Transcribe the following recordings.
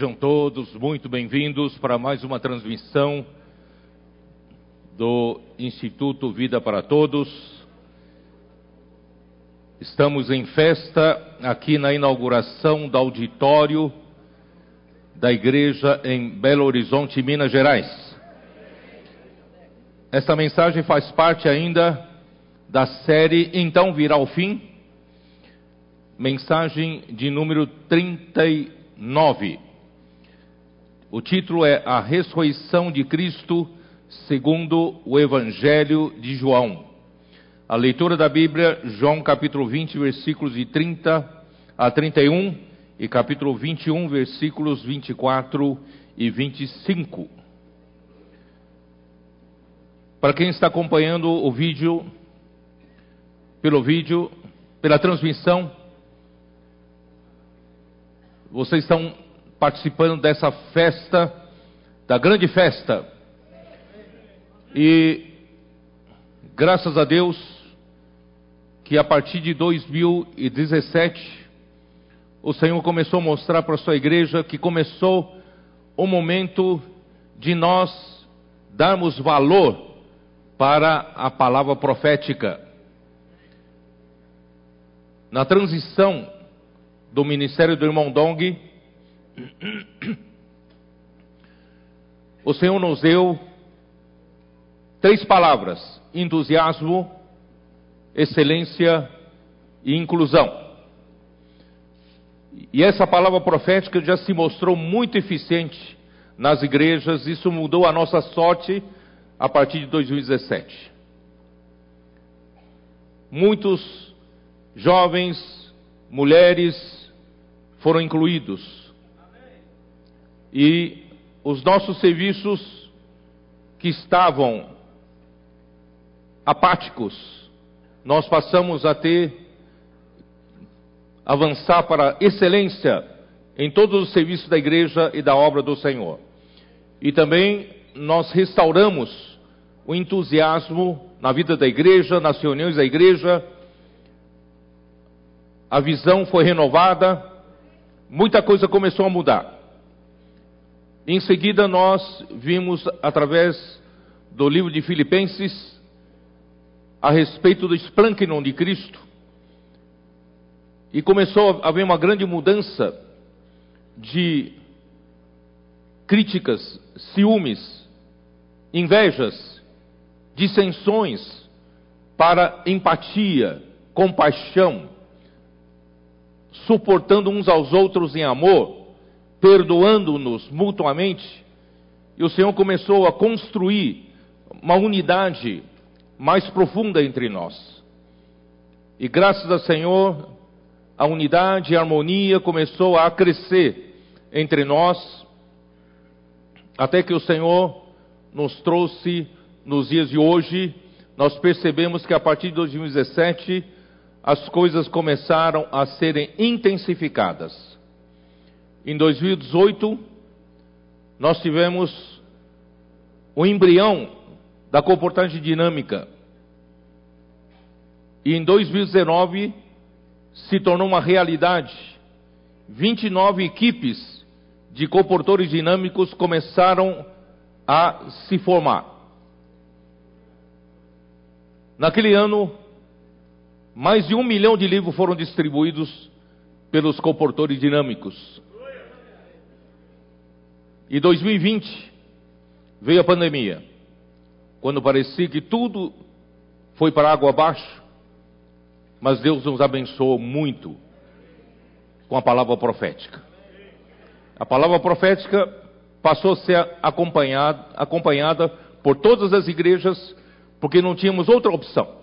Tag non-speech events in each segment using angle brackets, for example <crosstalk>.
Sejam todos muito bem-vindos para mais uma transmissão do Instituto Vida para Todos. Estamos em festa aqui na inauguração do auditório da igreja em Belo Horizonte, Minas Gerais. Esta mensagem faz parte ainda da série Então Virá o Fim, mensagem de número 39. O título é A Ressurreição de Cristo segundo o Evangelho de João. A leitura da Bíblia, João capítulo 20, versículos de 30 a 31 e capítulo 21, versículos 24 e 25. Para quem está acompanhando o vídeo, pelo vídeo, pela transmissão, vocês estão participando dessa festa, da grande festa. E graças a Deus que a partir de 2017 o Senhor começou a mostrar para a sua igreja que começou o momento de nós darmos valor para a palavra profética. Na transição do ministério do irmão Dong, o Senhor nos deu três palavras: entusiasmo, excelência e inclusão. E essa palavra profética já se mostrou muito eficiente nas igrejas, isso mudou a nossa sorte a partir de 2017. Muitos jovens, mulheres foram incluídos. E os nossos serviços que estavam apáticos, nós passamos a ter avançar para excelência em todos os serviços da igreja e da obra do Senhor. E também nós restauramos o entusiasmo na vida da igreja, nas reuniões da igreja. A visão foi renovada, muita coisa começou a mudar. Em seguida, nós vimos através do livro de Filipenses a respeito do esplâncnon de Cristo. E começou a haver uma grande mudança de críticas, ciúmes, invejas, dissensões para empatia, compaixão, suportando uns aos outros em amor, perdoando-nos mutuamente. E o Senhor começou a construir uma unidade mais profunda entre nós. E graças ao Senhor, a unidade e a harmonia começou a crescer entre nós, até que o Senhor nos trouxe nos dias de hoje, nós percebemos que a partir de 2017 as coisas começaram a serem intensificadas. Em 2018, nós tivemos o embrião da comportagem dinâmica. E em 2019 se tornou uma realidade. 29 equipes de comportores dinâmicos começaram a se formar. Naquele ano, mais de um milhão de livros foram distribuídos pelos comportores dinâmicos. E 2020 veio a pandemia quando parecia que tudo foi para água abaixo, mas Deus nos abençoou muito com a palavra profética. A palavra profética passou a ser acompanhada, acompanhada por todas as igrejas, porque não tínhamos outra opção.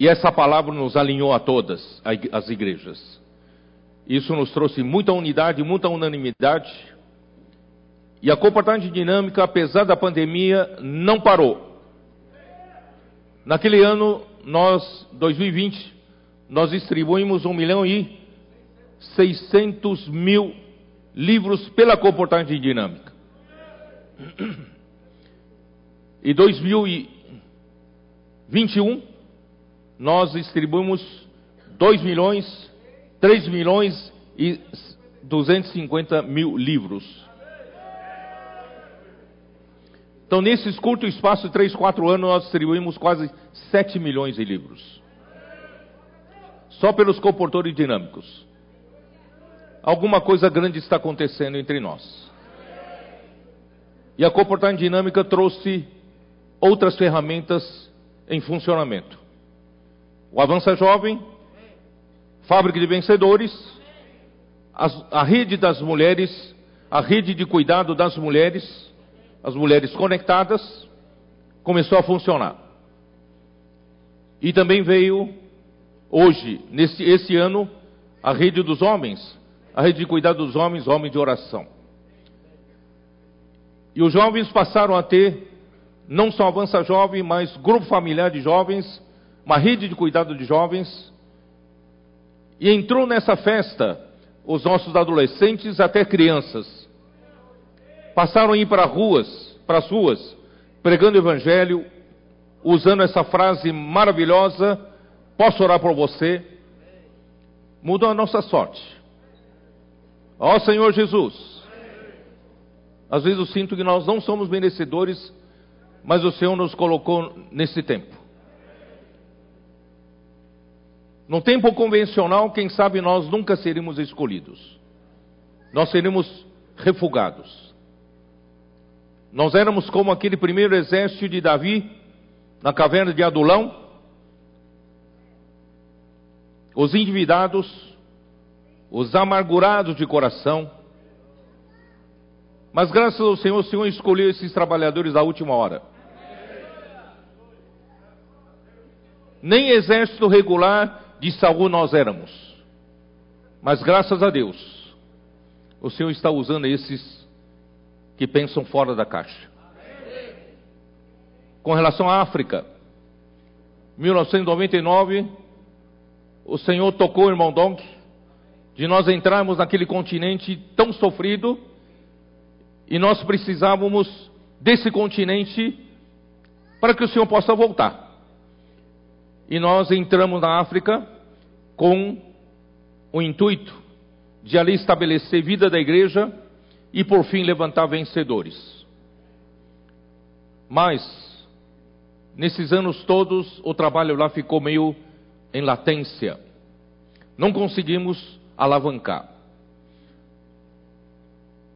E essa palavra nos alinhou a todas as igrejas. Isso nos trouxe muita unidade, muita unanimidade e a comportagem dinâmica, apesar da pandemia, não parou. Naquele ano, nós, 2020, nós distribuímos um milhão e 600 mil livros pela comportagem dinâmica. E 2021, nós distribuímos 2 milhões, 3 milhões e 250 mil livros. Então, nesses curto espaço de 3, 4 anos, nós distribuímos quase 7 milhões de livros. Só pelos comportores dinâmicos. Alguma coisa grande está acontecendo entre nós. E a comportagem dinâmica trouxe outras ferramentas em funcionamento. O Avança Jovem, Fábrica de Vencedores, a rede das mulheres, a rede de cuidado das mulheres, as mulheres conectadas, começou a funcionar. E também veio, hoje, nesse esse ano, a rede dos homens, a rede de cuidado dos homens, homens de oração. E os jovens passaram a ter, não só Avança Jovem, mas grupo familiar de jovens, uma rede de cuidado de jovens. E entrou nessa festa os nossos adolescentes até crianças. Passaram a ir para ruas, para as ruas, pregando o evangelho, usando essa frase maravilhosa: Posso orar por você? Mudou a nossa sorte. Ó Senhor Jesus, às vezes eu sinto que nós não somos merecedores, mas o Senhor nos colocou nesse tempo. No tempo convencional, quem sabe nós nunca seríamos escolhidos. Nós seríamos refugados. Nós éramos como aquele primeiro exército de Davi na caverna de Adulão. Os endividados, os amargurados de coração, mas graças ao Senhor, o Senhor escolheu esses trabalhadores da última hora. Nem exército regular de Saul nós éramos. Mas graças a Deus, o Senhor está usando esses que pensam fora da caixa. Com relação à África, 1999, o Senhor tocou o irmão Donk de nós entrarmos naquele continente tão sofrido e nós precisávamos desse continente para que o Senhor possa voltar. E nós entramos na África com o intuito de ali estabelecer vida da igreja e por fim levantar vencedores. Mas, nesses anos todos, o trabalho lá ficou meio em latência. Não conseguimos alavancar.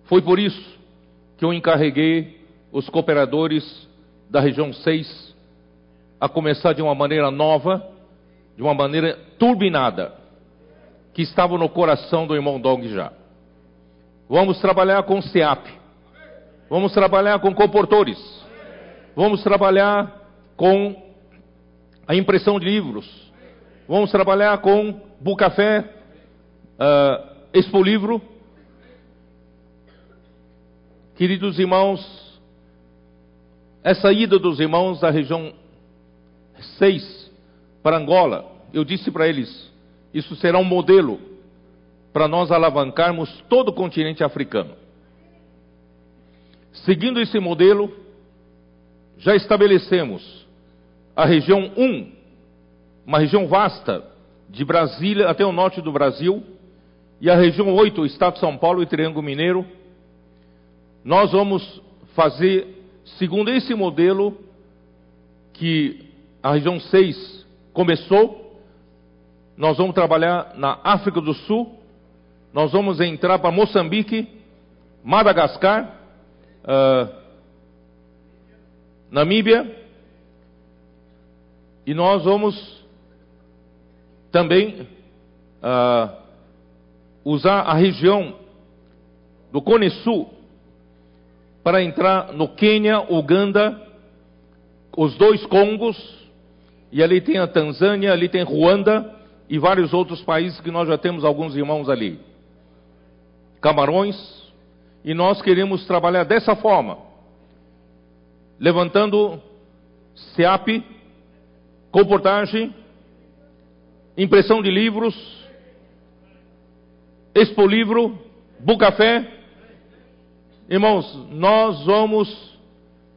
Foi por isso que eu encarreguei os cooperadores da região 6 a começar de uma maneira nova, de uma maneira turbinada, que estava no coração do irmão Dong já. Vamos trabalhar com SEAP, vamos trabalhar com comportores, vamos trabalhar com a impressão de livros, vamos trabalhar com Bucafé, uh, Expo Livro, Queridos irmãos, essa ida dos irmãos da região 6 para Angola, eu disse para eles, isso será um modelo para nós alavancarmos todo o continente africano. Seguindo esse modelo, já estabelecemos a região 1, uma região vasta, de Brasília até o norte do Brasil, e a região 8, o estado de São Paulo e Triângulo Mineiro, nós vamos fazer, segundo esse modelo que a região 6 começou, nós vamos trabalhar na África do Sul, nós vamos entrar para Moçambique, Madagascar, uh, Namíbia, e nós vamos também uh, usar a região do Cone Sul para entrar no Quênia, Uganda, os dois Congos, e ali tem a Tanzânia, ali tem Ruanda e vários outros países que nós já temos alguns irmãos ali. Camarões, e nós queremos trabalhar dessa forma, levantando SEAP, comportagem, impressão de livros, Expo Livro, Bucafé, Irmãos, nós vamos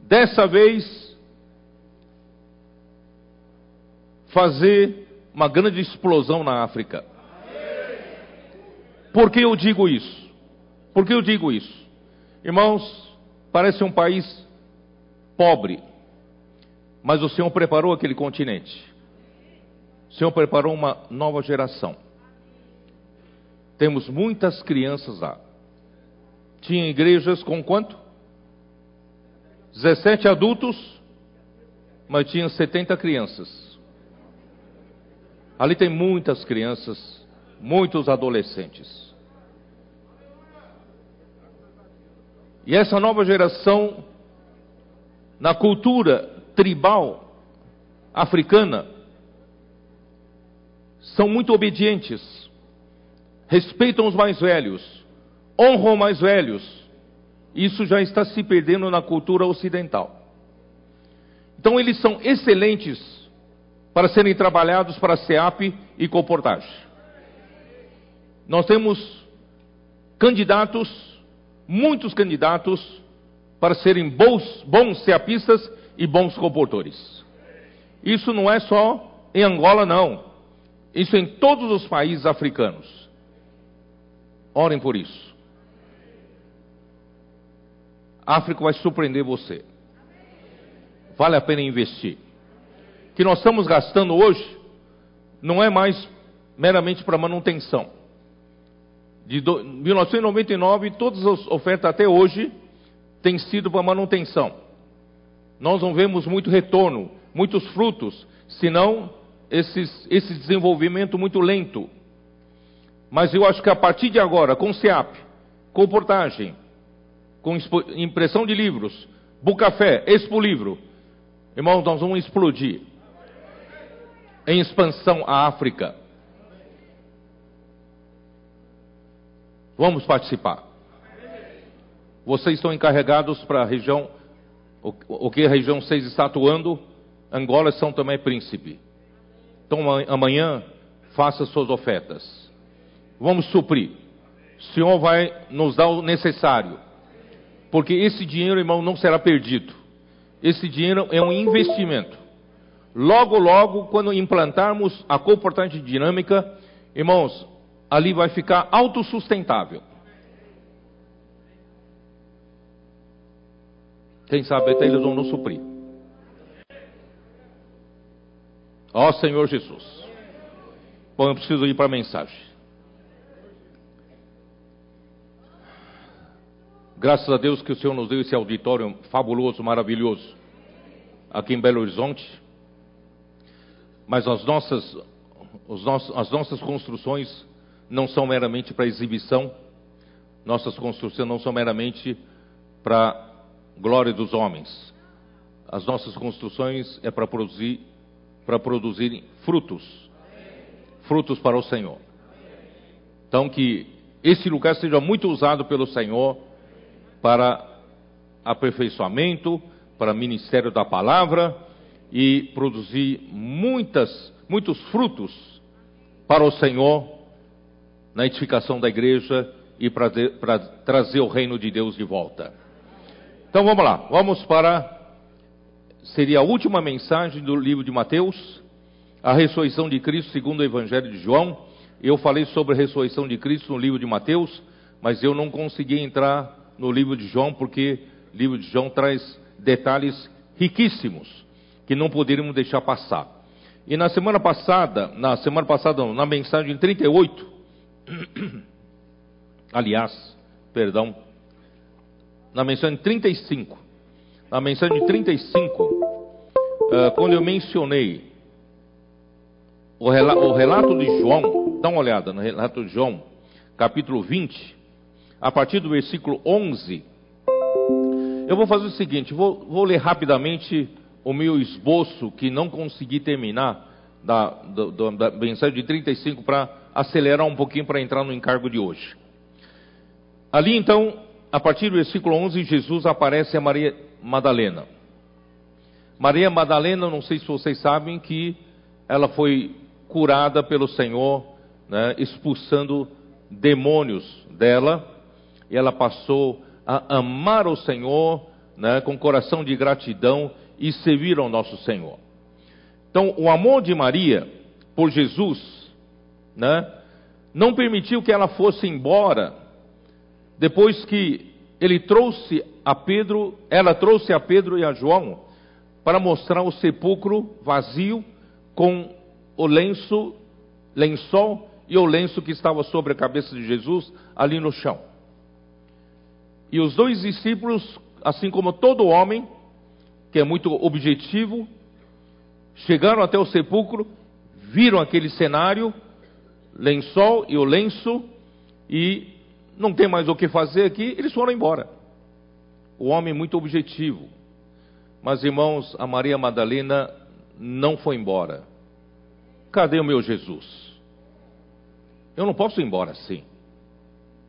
dessa vez fazer uma grande explosão na África. Por que eu digo isso? Por que eu digo isso? Irmãos, parece um país pobre, mas o Senhor preparou aquele continente. O Senhor preparou uma nova geração. Temos muitas crianças lá. Tinha igrejas com quanto? 17 adultos, mas tinha 70 crianças. Ali tem muitas crianças, muitos adolescentes. E essa nova geração, na cultura tribal africana, são muito obedientes, respeitam os mais velhos, honram os mais velhos. Isso já está se perdendo na cultura ocidental. Então, eles são excelentes para serem trabalhados para SEAP e comportagem. Nós temos candidatos, muitos candidatos, para serem bons, bons SEAPistas e bons comportores. Isso não é só em Angola, não. Isso em todos os países africanos. Orem por isso. A África vai surpreender você. Vale a pena investir. O que nós estamos gastando hoje não é mais meramente para manutenção. De 1999, todas as ofertas até hoje têm sido para manutenção. Nós não vemos muito retorno, muitos frutos, senão esses, esse desenvolvimento muito lento. Mas eu acho que a partir de agora, com SEAP, com portagem, com impressão de livros, Bucafé, Expo Livro, irmãos, nós vamos explodir em expansão à África. Vamos participar. Vocês estão encarregados para a região, o, que a região 6 está atuando, Angola São Tomé Príncipe. Então amanhã faça suas ofertas. Vamos suprir. O Senhor vai nos dar o necessário. Porque esse dinheiro, irmão, não será perdido. Esse dinheiro é um investimento. Logo, logo, quando implantarmos a comportante dinâmica, irmãos, ali vai ficar autossustentável. Quem sabe até eles vão nos suprir. Ó oh, Senhor Jesus. Bom, eu preciso ir para a mensagem. Graças a Deus que o Senhor nos deu esse auditório fabuloso, maravilhoso, aqui em Belo Horizonte. Mas as nossas, nossos, as nossas construções não são meramente para exibição, nossas construções não são meramente para glória dos homens. As nossas construções é para produzir para frutos. Frutos para o Senhor. Então, que esse lugar seja muito usado pelo Senhor para aperfeiçoamento, para ministério da palavra e produzir muitas, muitos frutos para o Senhor na edificação da igreja e para, trazer o reino de Deus de volta. Então vamos lá, vamos para seria a última mensagem do livro de Mateus, a ressurreição de Cristo segundo o Evangelho de João. Eu falei sobre a ressurreição de Cristo no livro de Mateus, mas eu não consegui entrar no livro de João porque o livro de João traz detalhes riquíssimos que não poderíamos deixar passar. E na semana passada, na semana passada, não, na mensagem 38, <clears throat> aliás, perdão, na mensagem 35, na mensagem 35, uh, quando eu mencionei o, rela o relato de João, dá uma olhada no relato de João, capítulo 20, a partir do versículo 11, eu vou fazer o seguinte, vou, vou ler rapidamente o meu esboço, que não consegui terminar, da, da, da mensagem de 35, para acelerar um pouquinho para entrar no encargo de hoje. Ali então, a partir do versículo 11, Jesus aparece a Maria Madalena. Maria Madalena, não sei se vocês sabem que ela foi curada pelo Senhor, né, expulsando demônios dela, e ela passou a amar o Senhor né, com coração de gratidão e servir ao nosso Senhor. Então, o amor de Maria por Jesus, né, não permitiu que ela fosse embora depois que ele trouxe a Pedro, ela trouxe a Pedro e a João para mostrar o sepulcro vazio com o lenço, lençol e o lenço que estava sobre a cabeça de Jesus ali no chão. E os dois discípulos, assim como todo homem, que é muito objetivo, chegaram até o sepulcro, viram aquele cenário, lençol e o lenço, e não tem mais o que fazer aqui, eles foram embora. O homem muito objetivo. Mas irmãos, a Maria Madalena não foi embora. Cadê o meu Jesus? Eu não posso ir embora assim.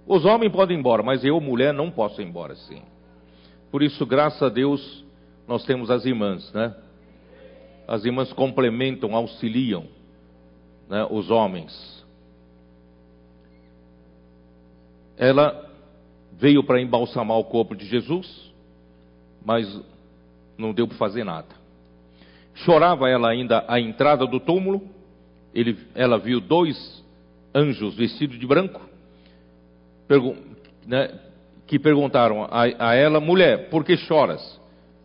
Os homens podem ir embora, mas eu, mulher, não posso ir embora assim. Por isso, graças a Deus, nós temos as irmãs, né? As irmãs complementam, auxiliam né, os homens. Ela veio para embalsamar o corpo de Jesus, mas não deu para fazer nada. Chorava ela ainda à entrada do túmulo, ele, ela viu dois anjos vestidos de branco, pergun né, que perguntaram a, a ela, mulher, por que choras?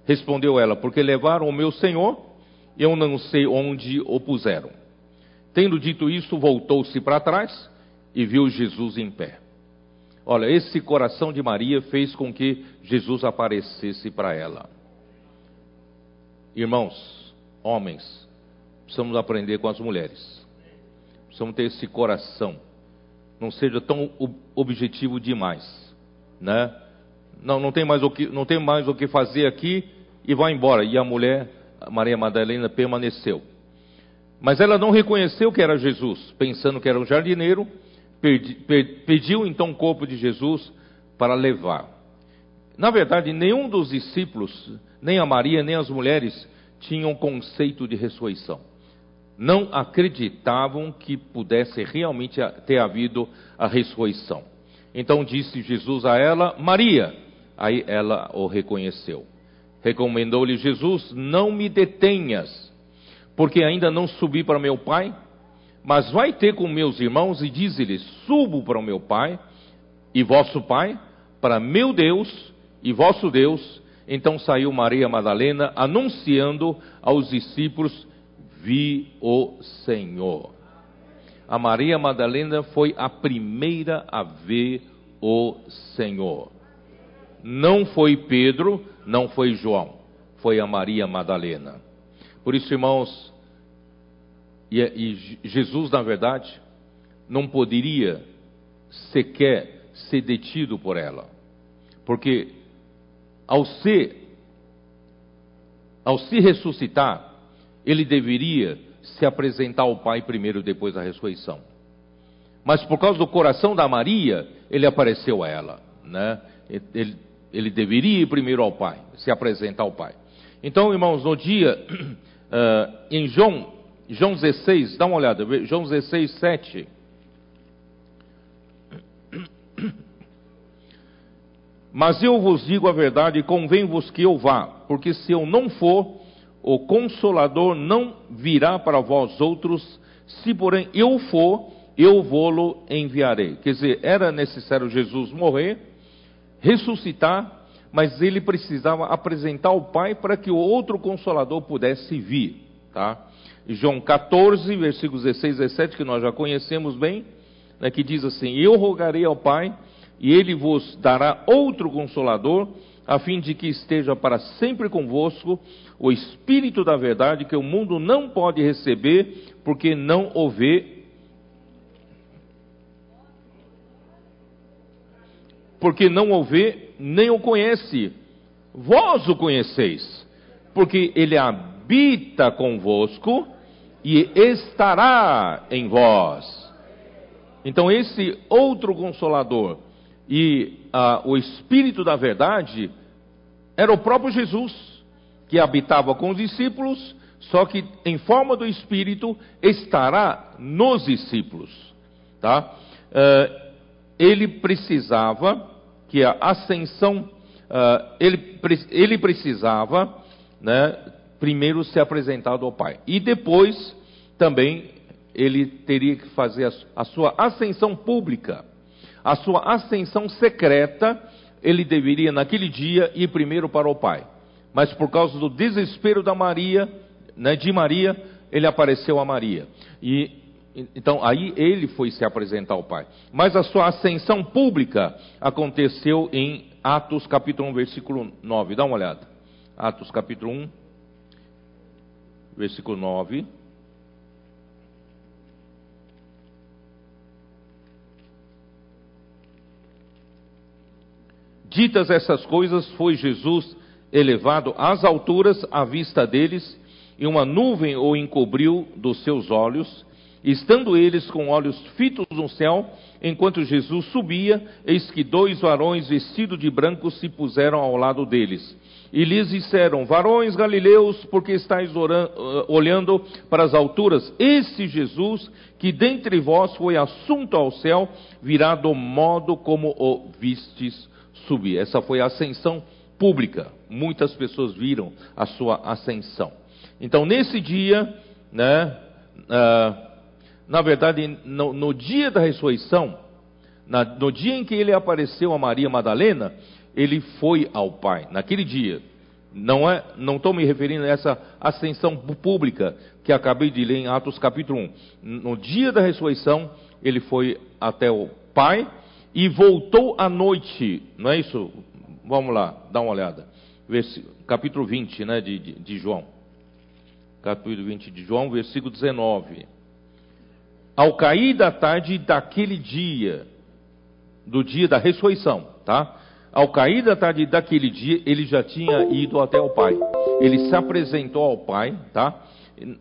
Respondeu ela, porque levaram o meu senhor, e eu não sei onde o puseram. Tendo dito isso, voltou-se para trás e viu Jesus em pé. Olha, esse coração de Maria fez com que Jesus aparecesse para ela. Irmãos, homens, precisamos aprender com as mulheres. Precisamos ter esse coração. Não seja tão objetivo demais, né? Não, não tem mais o que, não tem mais o que fazer aqui e vai embora. E a mulher, Maria Madalena, permaneceu. Mas ela não reconheceu que era Jesus, pensando que era um jardineiro, pediu então o corpo de Jesus para levar. Na verdade, nenhum dos discípulos, nem a Maria, nem as mulheres, tinham conceito de ressurreição. Não acreditavam que pudesse realmente ter havido a ressurreição. Então disse Jesus a ela, Maria. Aí ela o reconheceu. Recomendou-lhe Jesus: Não me detenhas, porque ainda não subi para meu Pai, mas vai ter com meus irmãos e dize-lhes: Subo para o meu Pai e vosso Pai, para meu Deus e vosso Deus. Então saiu Maria Madalena anunciando aos discípulos: Vi o Senhor. A Maria Madalena foi a primeira a ver o Senhor. Não foi Pedro, não foi João, foi a Maria Madalena. Por isso, irmãos, e, e Jesus, na verdade, não poderia sequer ser detido por ela, porque ao ser, ao se ressuscitar, ele deveria se apresentar ao Pai primeiro, depois da ressurreição. Mas por causa do coração da Maria, ele apareceu a ela, né? Ele, ele deveria ir primeiro ao Pai, se apresentar ao Pai. Então, irmãos, no dia, uh, <clears throat> em João, João 16, dá uma olhada, João 16, 7. Mas eu vos digo a verdade, convém-vos que eu vá, porque se eu não for, o Consolador não virá para vós outros, se porém eu for, eu vou-lo enviarei. Quer dizer, era necessário Jesus morrer, ressuscitar, mas ele precisava apresentar o Pai para que o outro Consolador pudesse vir, tá? João 14, versículos 16 e 17, que nós já conhecemos bem, né, que diz assim: Eu rogarei ao Pai, e ele vos dará outro Consolador, a fim de que esteja para sempre convosco o Espírito da Verdade, que o mundo não pode receber, porque não o vê porque não o vê nem o conhece. Vós o conheceis, porque ele habita convosco e estará em vós. Então, esse outro consolador e ah, o Espírito da Verdade era o próprio Jesus, que habitava com os discípulos, só que em forma do Espírito estará nos discípulos. Tá? Uh, ele precisava que a ascensão, uh, ele, ele precisava, né, primeiro ser apresentado ao Pai. E depois, também, ele teria que fazer a, sua ascensão pública. a sua ascensão secreta, ele deveria naquele dia ir primeiro para o Pai. Mas por causa do desespero da Maria, né, de Maria, ele apareceu a Maria. E então aí ele foi se apresentar ao Pai. Mas a sua ascensão pública aconteceu em Atos capítulo 1, versículo 9. Dá uma olhada. Atos capítulo 1, versículo 9. Ditas essas coisas, foi Jesus elevado às alturas à vista deles, e uma nuvem o encobriu dos seus olhos. Estando eles com olhos fitos no céu, enquanto Jesus subia, eis que dois varões vestidos de branco se puseram ao lado deles. E lhes disseram: Varões galileus, porque estáis orando, eh, olhando para as alturas? Esse Jesus, que dentre vós foi assunto ao céu, virá do modo como o vistes subir. Essa foi a ascensão pública. Muitas pessoas viram a sua ascensão. Então, nesse dia, né, uh, na verdade, no, no, dia da ressurreição, na, no dia em que ele apareceu a Maria Madalena, ele foi ao Pai, naquele dia. Não é, não estou me referindo a essa ascensão pública que acabei de ler em Atos capítulo 1. No dia da ressurreição, ele foi até o Pai e voltou à noite, não é isso? Vamos lá, dá uma olhada. Capítulo 20, né, de, de, de João. Capítulo 20 de João, versículo 19. Ao cair da tarde daquele dia, do dia da ressurreição, tá? Ao cair da tarde daquele dia, ele já tinha ido até o Pai. Ele se apresentou ao Pai, tá?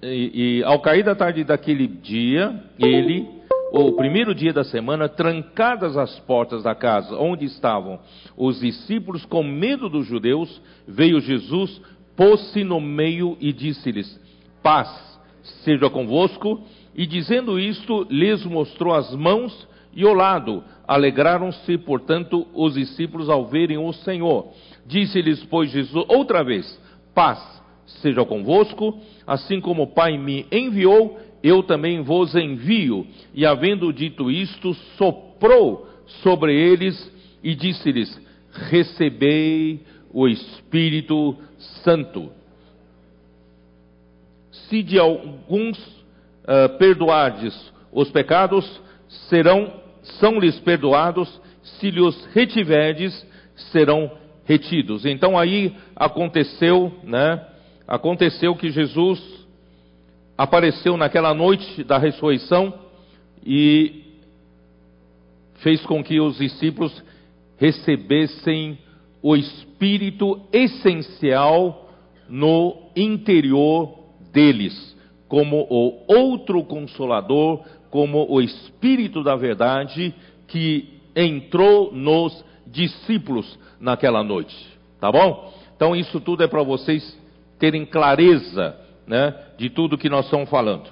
E, e ao cair da tarde daquele dia, ele o primeiro dia da semana, trancadas as portas da casa onde estavam os discípulos com medo dos judeus, veio Jesus, pôs-se no meio e disse-lhes: Paz seja convosco. E dizendo isto, lhes mostrou as mãos e o lado. Alegraram-se, portanto, os discípulos ao verem o Senhor. Disse-lhes, pois, Jesus outra vez: Paz seja convosco, assim como o Pai me enviou, eu também vos envio. E havendo dito isto, soprou sobre eles e disse-lhes: Recebei o Espírito Santo. Se de alguns uh, perdoardes os pecados, serão são-lhes perdoados, se lhes retiverdes, serão retidos. Então aí aconteceu, né? Aconteceu que Jesus apareceu naquela noite da ressurreição e fez com que os discípulos recebessem o espírito essencial no interior deles, como o outro consolador, como o espírito da verdade que entrou nos discípulos naquela noite. Tá bom? Então isso tudo é para vocês terem clareza né, de tudo que nós estamos falando.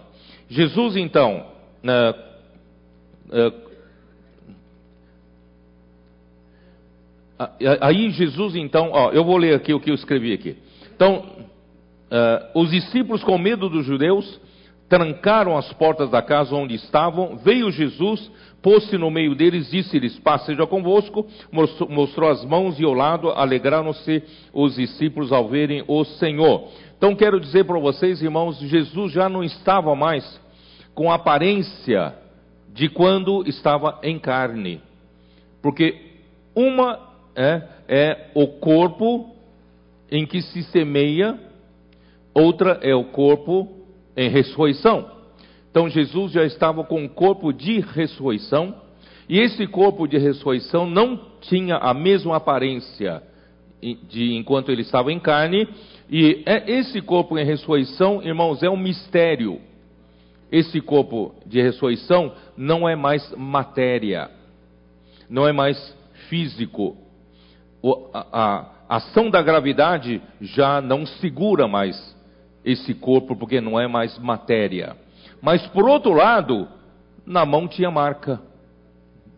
Jesus, então, né, é, aí Jesus, então, ó, eu vou ler aqui o que eu escrevi aqui. Então, é, os discípulos, com medo dos judeus, trancaram as portas da casa onde estavam. Veio Jesus, pôs-se no meio deles, disse-lhes: Paz seja convosco. Mostrou, mostrou as mãos e o lado, alegraram-se os discípulos ao verem o Senhor. Então quero dizer para vocês, irmãos, Jesus já não estava mais com a aparência de quando estava em carne. Porque uma é, é o corpo em que se semeia, outra é o corpo em ressurreição. Então Jesus já estava com o corpo de ressurreição, e esse corpo de ressurreição não tinha a mesma aparência de enquanto ele estava em carne, e é esse corpo em ressurreição, irmãos, é um mistério. Esse corpo de ressurreição não é mais matéria, não é mais físico. O, a, a ação da gravidade já não segura mais esse corpo, porque não é mais matéria. Mas por outro lado, na mão tinha marca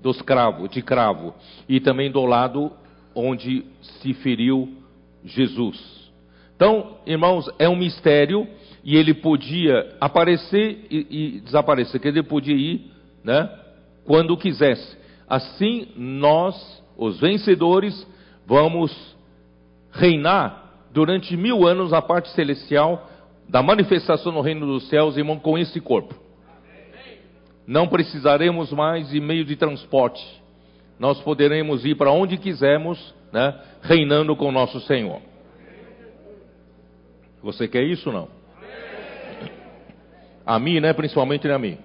dos cravos, de cravo, e também do lado onde se feriu Jesus. Então, irmãos, é um mistério e ele podia aparecer e, e desaparecer, que ele podia ir, né, quando quisesse. assim nós, os vencedores, vamos reinar durante mil anos na parte celestial da manifestação no reino dos céus, irmão, com esse corpo. Não precisaremos mais de meio de transporte. Nós poderemos ir para onde quisermos, né, reinando com nosso Senhor. Você quer isso ou não? A mim, né? Principalmente a mim.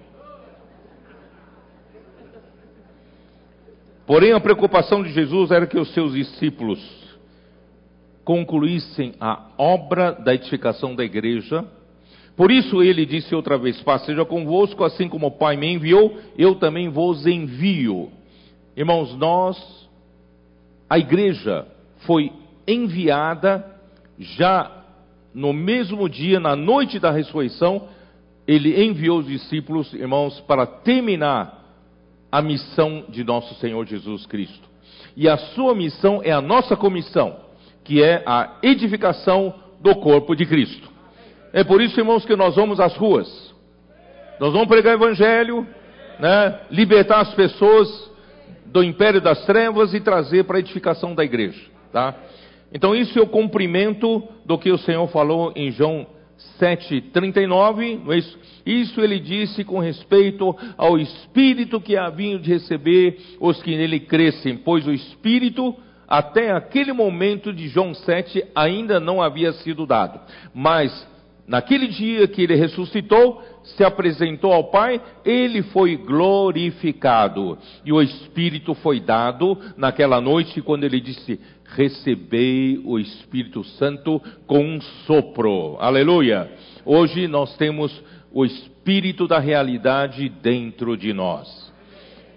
Porém, a preocupação de Jesus era que os seus discípulos concluíssem a obra da edificação da igreja. Por isso ele disse outra vez: Paz seja convosco, assim como o Pai me enviou, eu também vos envio. Irmãos, nós, a igreja foi enviada já no mesmo dia, na noite da ressurreição, ele enviou os discípulos, irmãos, para terminar a missão de nosso Senhor Jesus Cristo. E a sua missão é a nossa comissão, que é a edificação do corpo de Cristo. É por isso, irmãos, que nós vamos às ruas. Nós vamos pregar o evangelho, né, libertar as pessoas do império das trevas e trazer para a edificação da igreja, tá? Então isso é o cumprimento do que o Senhor falou em João 7,39, não é isso? Isso ele disse com respeito ao Espírito que haviam de receber os que nele crescem, pois o Espírito, até aquele momento de João 7, ainda não havia sido dado. Mas, naquele dia que ele ressuscitou, se apresentou ao Pai, ele foi glorificado. E o Espírito foi dado naquela noite, quando ele disse: Recebei o Espírito Santo com um sopro. Aleluia! Hoje nós temos o Espírito da realidade dentro de nós.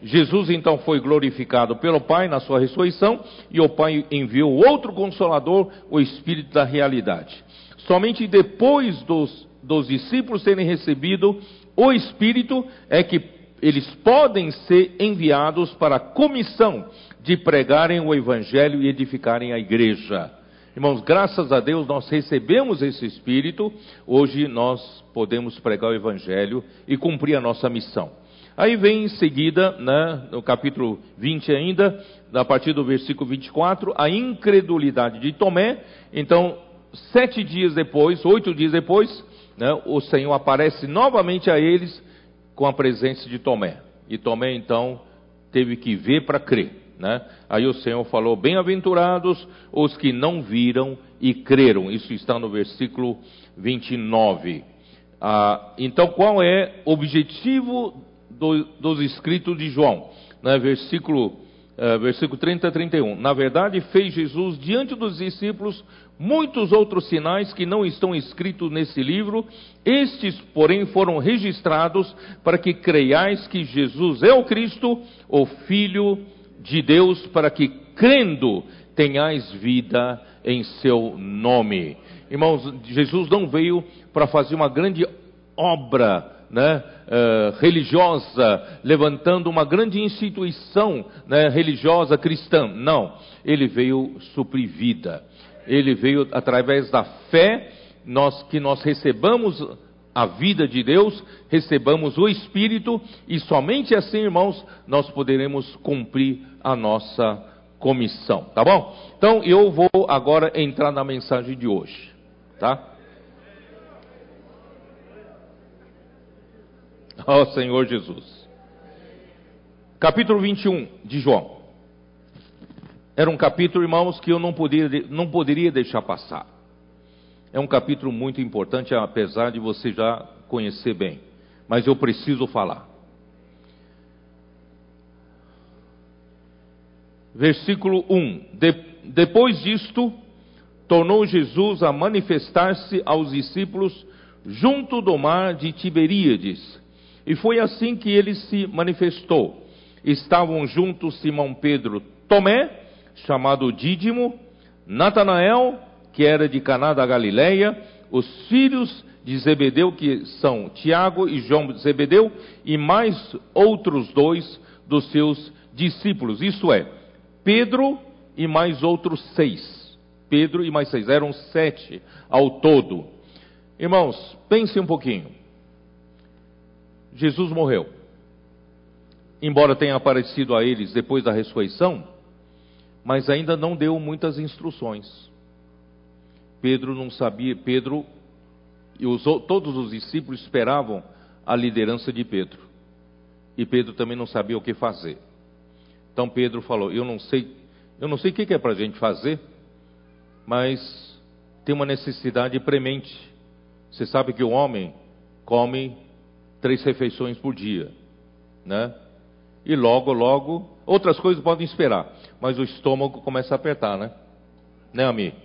Jesus então foi glorificado pelo Pai na sua ressurreição e o Pai enviou outro consolador, o Espírito da realidade. Somente depois dos, dos discípulos terem recebido o Espírito é que eles podem ser enviados para a comissão de pregarem o Evangelho e edificarem a igreja. Irmãos, graças a Deus nós recebemos esse Espírito, hoje nós podemos pregar o Evangelho e cumprir a nossa missão. Aí vem em seguida, né, no capítulo 20 ainda, a partir do versículo 24, a incredulidade de Tomé. Então, sete dias depois, oito dias depois, né, o Senhor aparece novamente a eles com a presença de Tomé. E Tomé então teve que ver para crer. Né? Aí o Senhor falou: Bem-aventurados os que não viram e creram. Isso está no versículo 29. Ah, então, qual é o objetivo do, dos escritos de João? Né? Versículo, uh, versículo 30 a 31. Na verdade, fez Jesus diante dos discípulos muitos outros sinais que não estão escritos nesse livro. Estes, porém, foram registrados para que creiais que Jesus é o Cristo, o Filho de de Deus para que, crendo, tenhais vida em seu nome. Irmãos, Jesus não veio para fazer uma grande obra né, uh, religiosa, levantando uma grande instituição né, religiosa cristã. Não, ele veio suprir vida. Ele veio através da fé nós, que nós recebamos a vida de Deus, recebamos o Espírito e somente assim, irmãos, nós poderemos cumprir a nossa comissão, tá bom? Então eu vou agora entrar na mensagem de hoje, tá? Ó oh, Senhor Jesus. Capítulo 21 de João. Era um capítulo, irmãos, que eu não, podia, não poderia deixar passar. É um capítulo muito importante, apesar de você já conhecer bem. Mas eu preciso falar. Versículo 1: de, Depois disto, tornou Jesus a manifestar-se aos discípulos junto do mar de Tiberíades. E foi assim que ele se manifestou. Estavam juntos Simão Pedro, Tomé, chamado Dídimo, Natanael, que era de Caná da Galileia, os filhos de Zebedeu, que são Tiago e João de Zebedeu, e mais outros dois dos seus discípulos, isso é, Pedro e mais outros seis. Pedro e mais seis, eram sete ao todo. Irmãos, pense um pouquinho. Jesus morreu. embora tenha aparecido a eles depois da ressurreição, mas ainda não deu muitas instruções. Pedro não sabia, Pedro e os, todos os discípulos esperavam a liderança de Pedro. E Pedro também não sabia o que fazer. Então Pedro falou: Eu não sei, eu não sei o que é para a gente fazer, mas tem uma necessidade premente. Você sabe que o homem come três refeições por dia, né? E logo, logo, outras coisas podem esperar, mas o estômago começa a apertar, né? Né, amigo?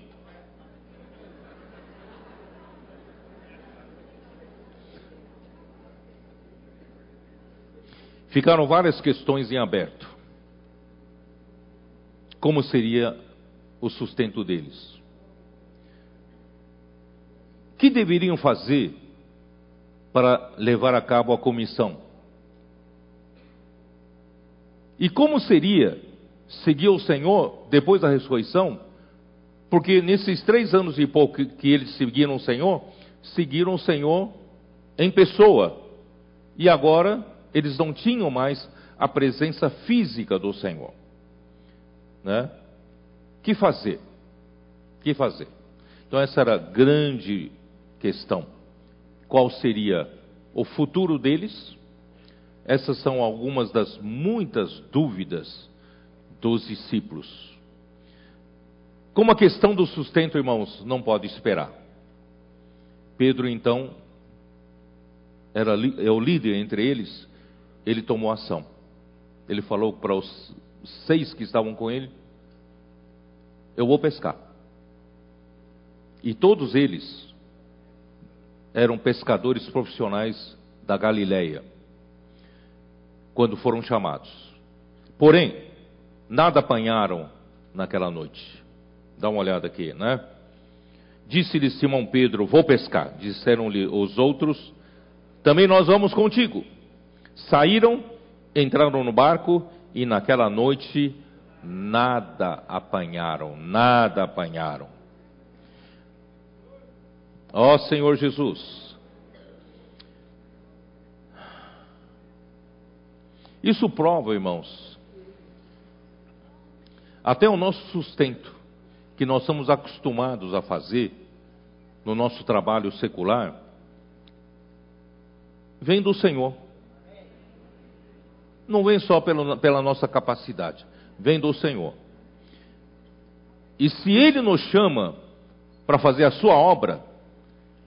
Ficaram várias questões em aberto. Como seria o sustento deles? O que deveriam fazer para levar a cabo a comissão? E como seria seguir o Senhor depois da ressurreição? Porque nesses três anos e pouco que eles seguiram o Senhor, seguiram o Senhor em pessoa. E agora eles não tinham mais a presença física do Senhor. Né? Que fazer? Que fazer? Então essa era a grande questão. Qual seria o futuro deles? Essas são algumas das muitas dúvidas dos discípulos. Como a questão do sustento, irmãos, não pode esperar. Pedro então era é o líder entre eles ele tomou ação. Ele falou para os seis que estavam com ele: Eu vou pescar. E todos eles eram pescadores profissionais da Galileia, quando foram chamados. Porém, nada apanharam naquela noite. Dá uma olhada aqui, né? Disse-lhe Simão Pedro: Vou pescar. Disseram-lhe os outros: Também nós vamos contigo. Saíram, entraram no barco e naquela noite nada apanharam, nada apanharam. Ó Senhor Jesus, isso prova, irmãos, até o nosso sustento, que nós somos acostumados a fazer no nosso trabalho secular, vem do Senhor não vem só pelo, pela nossa capacidade, vem do Senhor. E se Ele nos chama para fazer a Sua obra,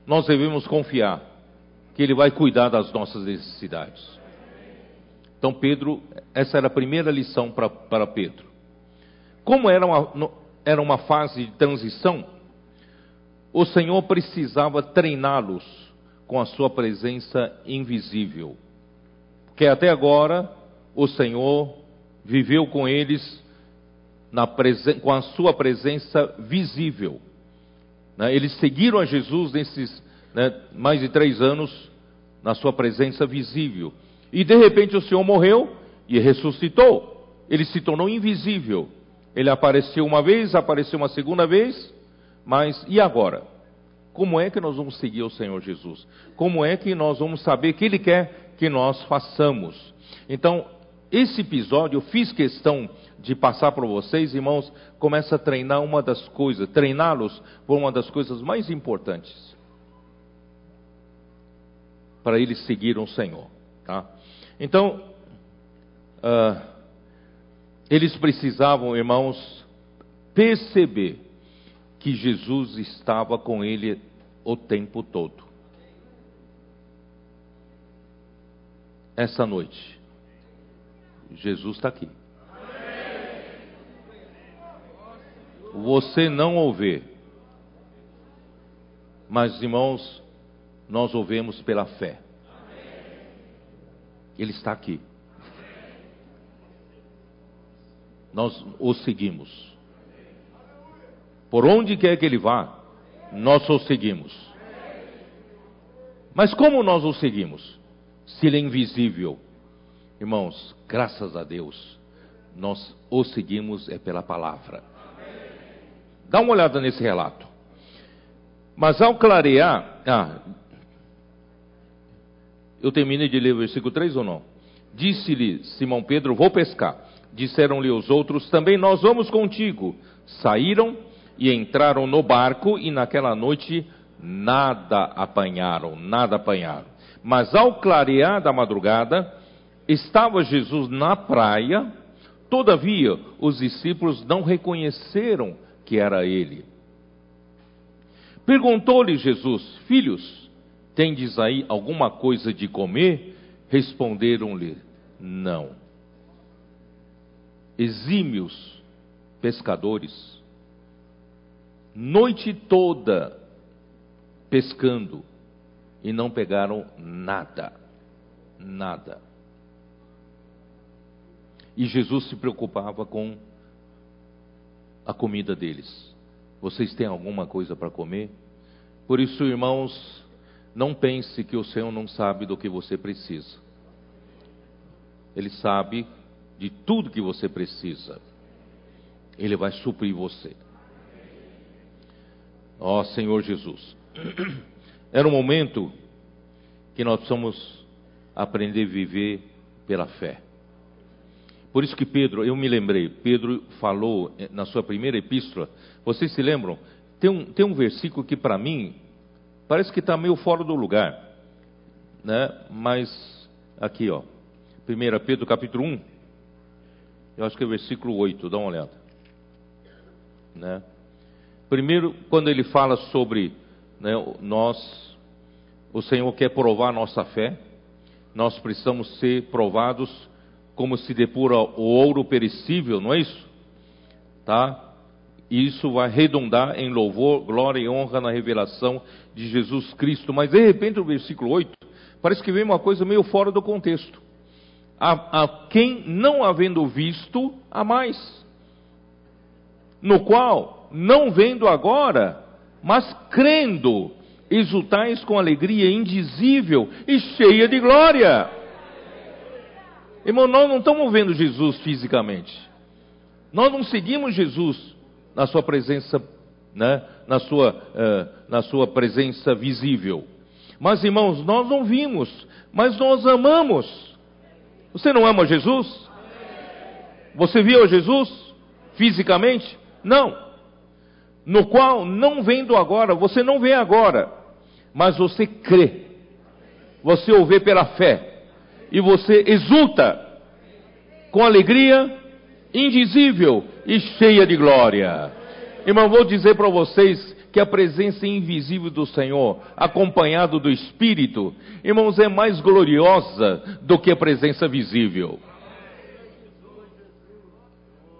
nós devemos confiar que Ele vai cuidar das nossas necessidades. Então, Pedro, essa era a primeira lição para Pedro. Como era uma, era uma fase de transição, o Senhor precisava treiná-los com a sua presença invisível. Porque até agora o Senhor viveu com eles com a sua presença visível. Né? Eles seguiram a Jesus nesses né, mais de três anos na sua presença visível. E de repente o Senhor morreu e ressuscitou. Ele se tornou invisível. Ele apareceu uma vez, apareceu uma segunda vez, mas e agora? Como é que nós vamos seguir o Senhor Jesus? Como é que nós vamos saber o que Ele quer que nós façamos? Então, esse episódio eu fiz questão de passar para vocês, irmãos, começa a treinar uma das coisas, treiná-los por uma das coisas mais importantes para eles seguirem o Senhor, tá? Então, uh, eles precisavam, irmãos, perceber que Jesus estava com ele o tempo todo. Essa noite, Jesus está aqui. Você não ouve, mas irmãos, nós ouvemos pela fé. Ele está aqui. Nós o seguimos. Por onde quer que ele vá, nós o seguimos. Mas como nós o seguimos? Se ele é invisível, Irmãos, graças a Deus, nós o seguimos é pela palavra. Dá uma olhada nesse relato. Mas ao clarear, ah, eu terminei de ler o versículo 3 ou não? Disse-lhe Simão Pedro: Vou pescar. Disseram-lhe os outros: Também nós vamos contigo. Saíram e entraram no barco, e naquela noite nada apanharam, nada apanharam. Mas ao clarear da madrugada, estava Jesus na praia, todavia os discípulos não reconheceram que era ele. Perguntou-lhe Jesus: Filhos, tendes aí alguma coisa de comer? Responderam-lhe: Não. Exímios pescadores, noite toda pescando e não pegaram nada. Nada. E Jesus se preocupava com a comida deles. Vocês têm alguma coisa para comer? Por isso, irmãos, não pense que o Senhor não sabe do que você precisa. Ele sabe de tudo que você precisa. Ele vai suprir você. Ó oh, Senhor Jesus. <clears throat> Era um momento que nós precisamos aprender a viver pela fé. Por isso que Pedro, eu me lembrei, Pedro falou na sua primeira epístola, vocês se lembram? Tem um, tem um versículo que para mim parece que está meio fora do lugar, né? Mas aqui, ó, 1 Pedro capítulo 1, eu acho que é o versículo 8, dá uma olhada. Né? Primeiro, quando ele fala sobre né, nós, o Senhor quer provar nossa fé, nós precisamos ser provados como se depura o ouro perecível, não é isso? Tá? E isso vai redundar em louvor, glória e honra na revelação de Jesus Cristo. Mas de repente o versículo 8 parece que vem uma coisa meio fora do contexto. A, a quem não havendo visto, a mais. No qual, não vendo agora, mas crendo, exultais com alegria indizível e cheia de glória Irmão, nós não estamos vendo Jesus fisicamente. Nós não seguimos Jesus na sua presença, né? na, sua, uh, na sua presença visível. Mas, irmãos, nós não vimos, mas nós amamos. Você não ama Jesus? Você viu Jesus fisicamente? Não. No qual, não vendo agora, você não vê agora, mas você crê. Você o vê pela fé e você exulta com alegria indizível e cheia de glória. Irmão, vou dizer para vocês que a presença invisível do Senhor, acompanhado do Espírito, irmãos, é mais gloriosa do que a presença visível.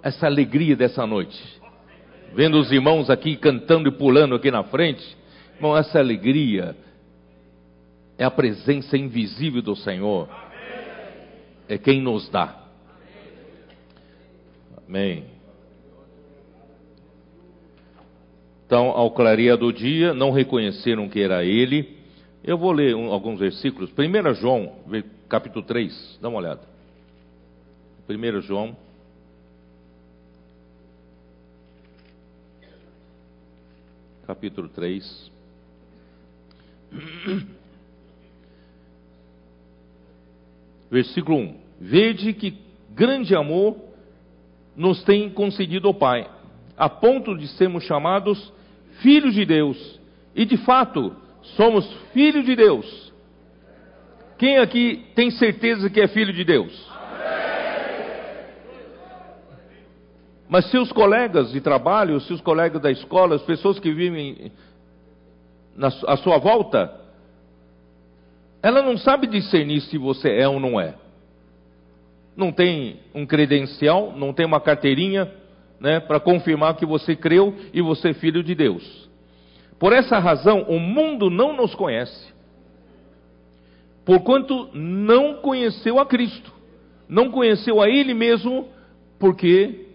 Essa alegria dessa noite, vendo os irmãos aqui cantando e pulando aqui na frente, irmão, essa alegria é a presença invisível do Senhor é quem nos dá. Amém. Então, ao clarear do dia, não reconheceram que era ele. Eu vou ler um, alguns versículos. 1 João, capítulo 3, dá uma olhada. 1 João. Capítulo 3. Versículo 1: Vede que grande amor nos tem concedido o Pai, a ponto de sermos chamados filhos de Deus. E de fato, somos filhos de Deus. Quem aqui tem certeza que é filho de Deus? Mas seus colegas de trabalho, seus colegas da escola, as pessoas que vivem na, à sua volta, ela não sabe discernir se você é ou não é. Não tem um credencial, não tem uma carteirinha né, para confirmar que você creu e você é filho de Deus. Por essa razão, o mundo não nos conhece, porquanto não conheceu a Cristo, não conheceu a Ele mesmo, porque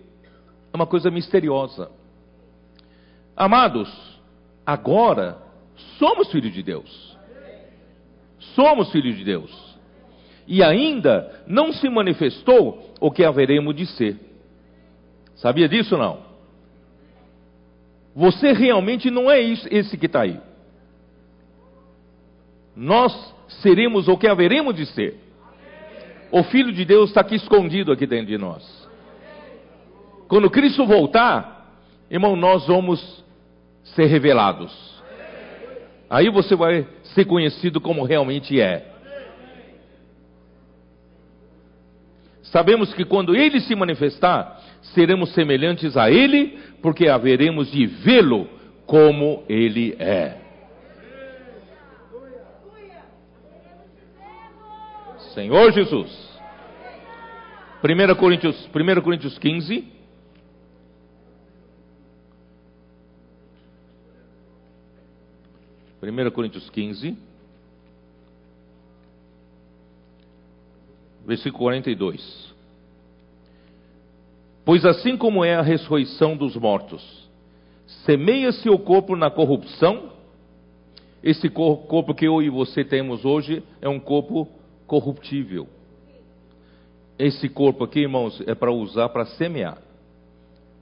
é uma coisa misteriosa. Amados, agora somos filhos de Deus. Somos filhos de Deus. E ainda não se manifestou o que haveremos de ser. Sabia disso não? Você realmente não é esse que está aí. Nós seremos o que haveremos de ser. O Filho de Deus está aqui escondido aqui dentro de nós. Quando Cristo voltar, irmão, nós vamos ser revelados. Aí você vai ser conhecido como realmente é. Sabemos que quando ele se manifestar, seremos semelhantes a ele, porque haveremos de vê-lo como ele é. Senhor Jesus. 1 Coríntios, 1 Coríntios 15. Primeira Coríntios 15, versículo 42. Pois assim como é a ressurreição dos mortos, semeia-se o corpo na corrupção, esse corpo que eu e você temos hoje é um corpo corruptível. Esse corpo aqui, irmãos, é para usar para semear.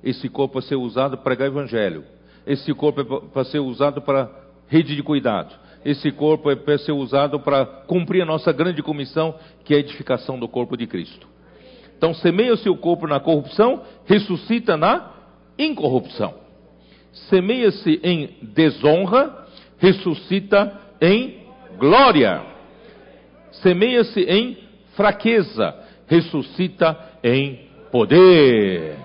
Esse corpo é ser usado para pregar evangelho. Esse corpo é para ser usado para rede de cuidado. Esse corpo é para ser usado para cumprir a nossa grande comissão, que é a edificação do corpo de Cristo. Então, semeia o seu corpo na corrupção, ressuscita na incorrupção. Semeia-se em desonra, ressuscita em glória. Semeia-se em fraqueza, ressuscita em poder.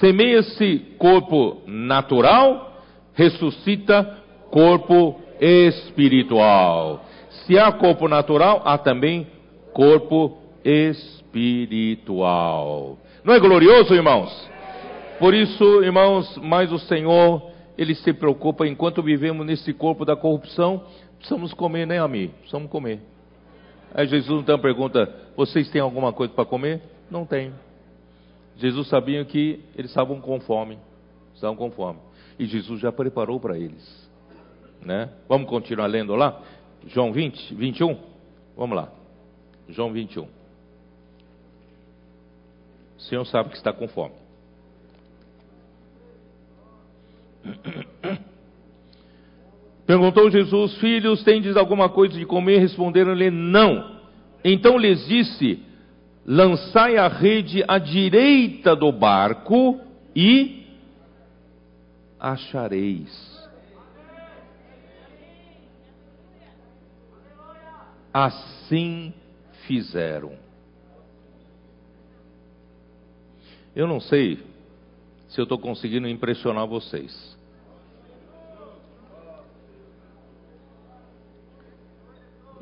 Semeia-se corpo natural, ressuscita corpo espiritual. Se há corpo natural, há também corpo espiritual espiritual. Não é glorioso, irmãos? Por isso, irmãos, mais o Senhor, Ele se preocupa, enquanto vivemos nesse corpo da corrupção, precisamos comer, né, amigo? Precisamos comer. Aí Jesus então pergunta: Vocês têm alguma coisa para comer? Não tem. Jesus sabia que eles estavam com fome. Estavam com fome. E Jesus já preparou para eles. Né? Vamos continuar lendo lá? João 20, 21? Vamos lá. João 21. O Senhor sabe que está com fome. Perguntou Jesus: Filhos, tendes alguma coisa de comer? Responderam-lhe: Não. Então lhes disse: Lançai a rede à direita do barco e achareis. Assim fizeram. Eu não sei se eu estou conseguindo impressionar vocês.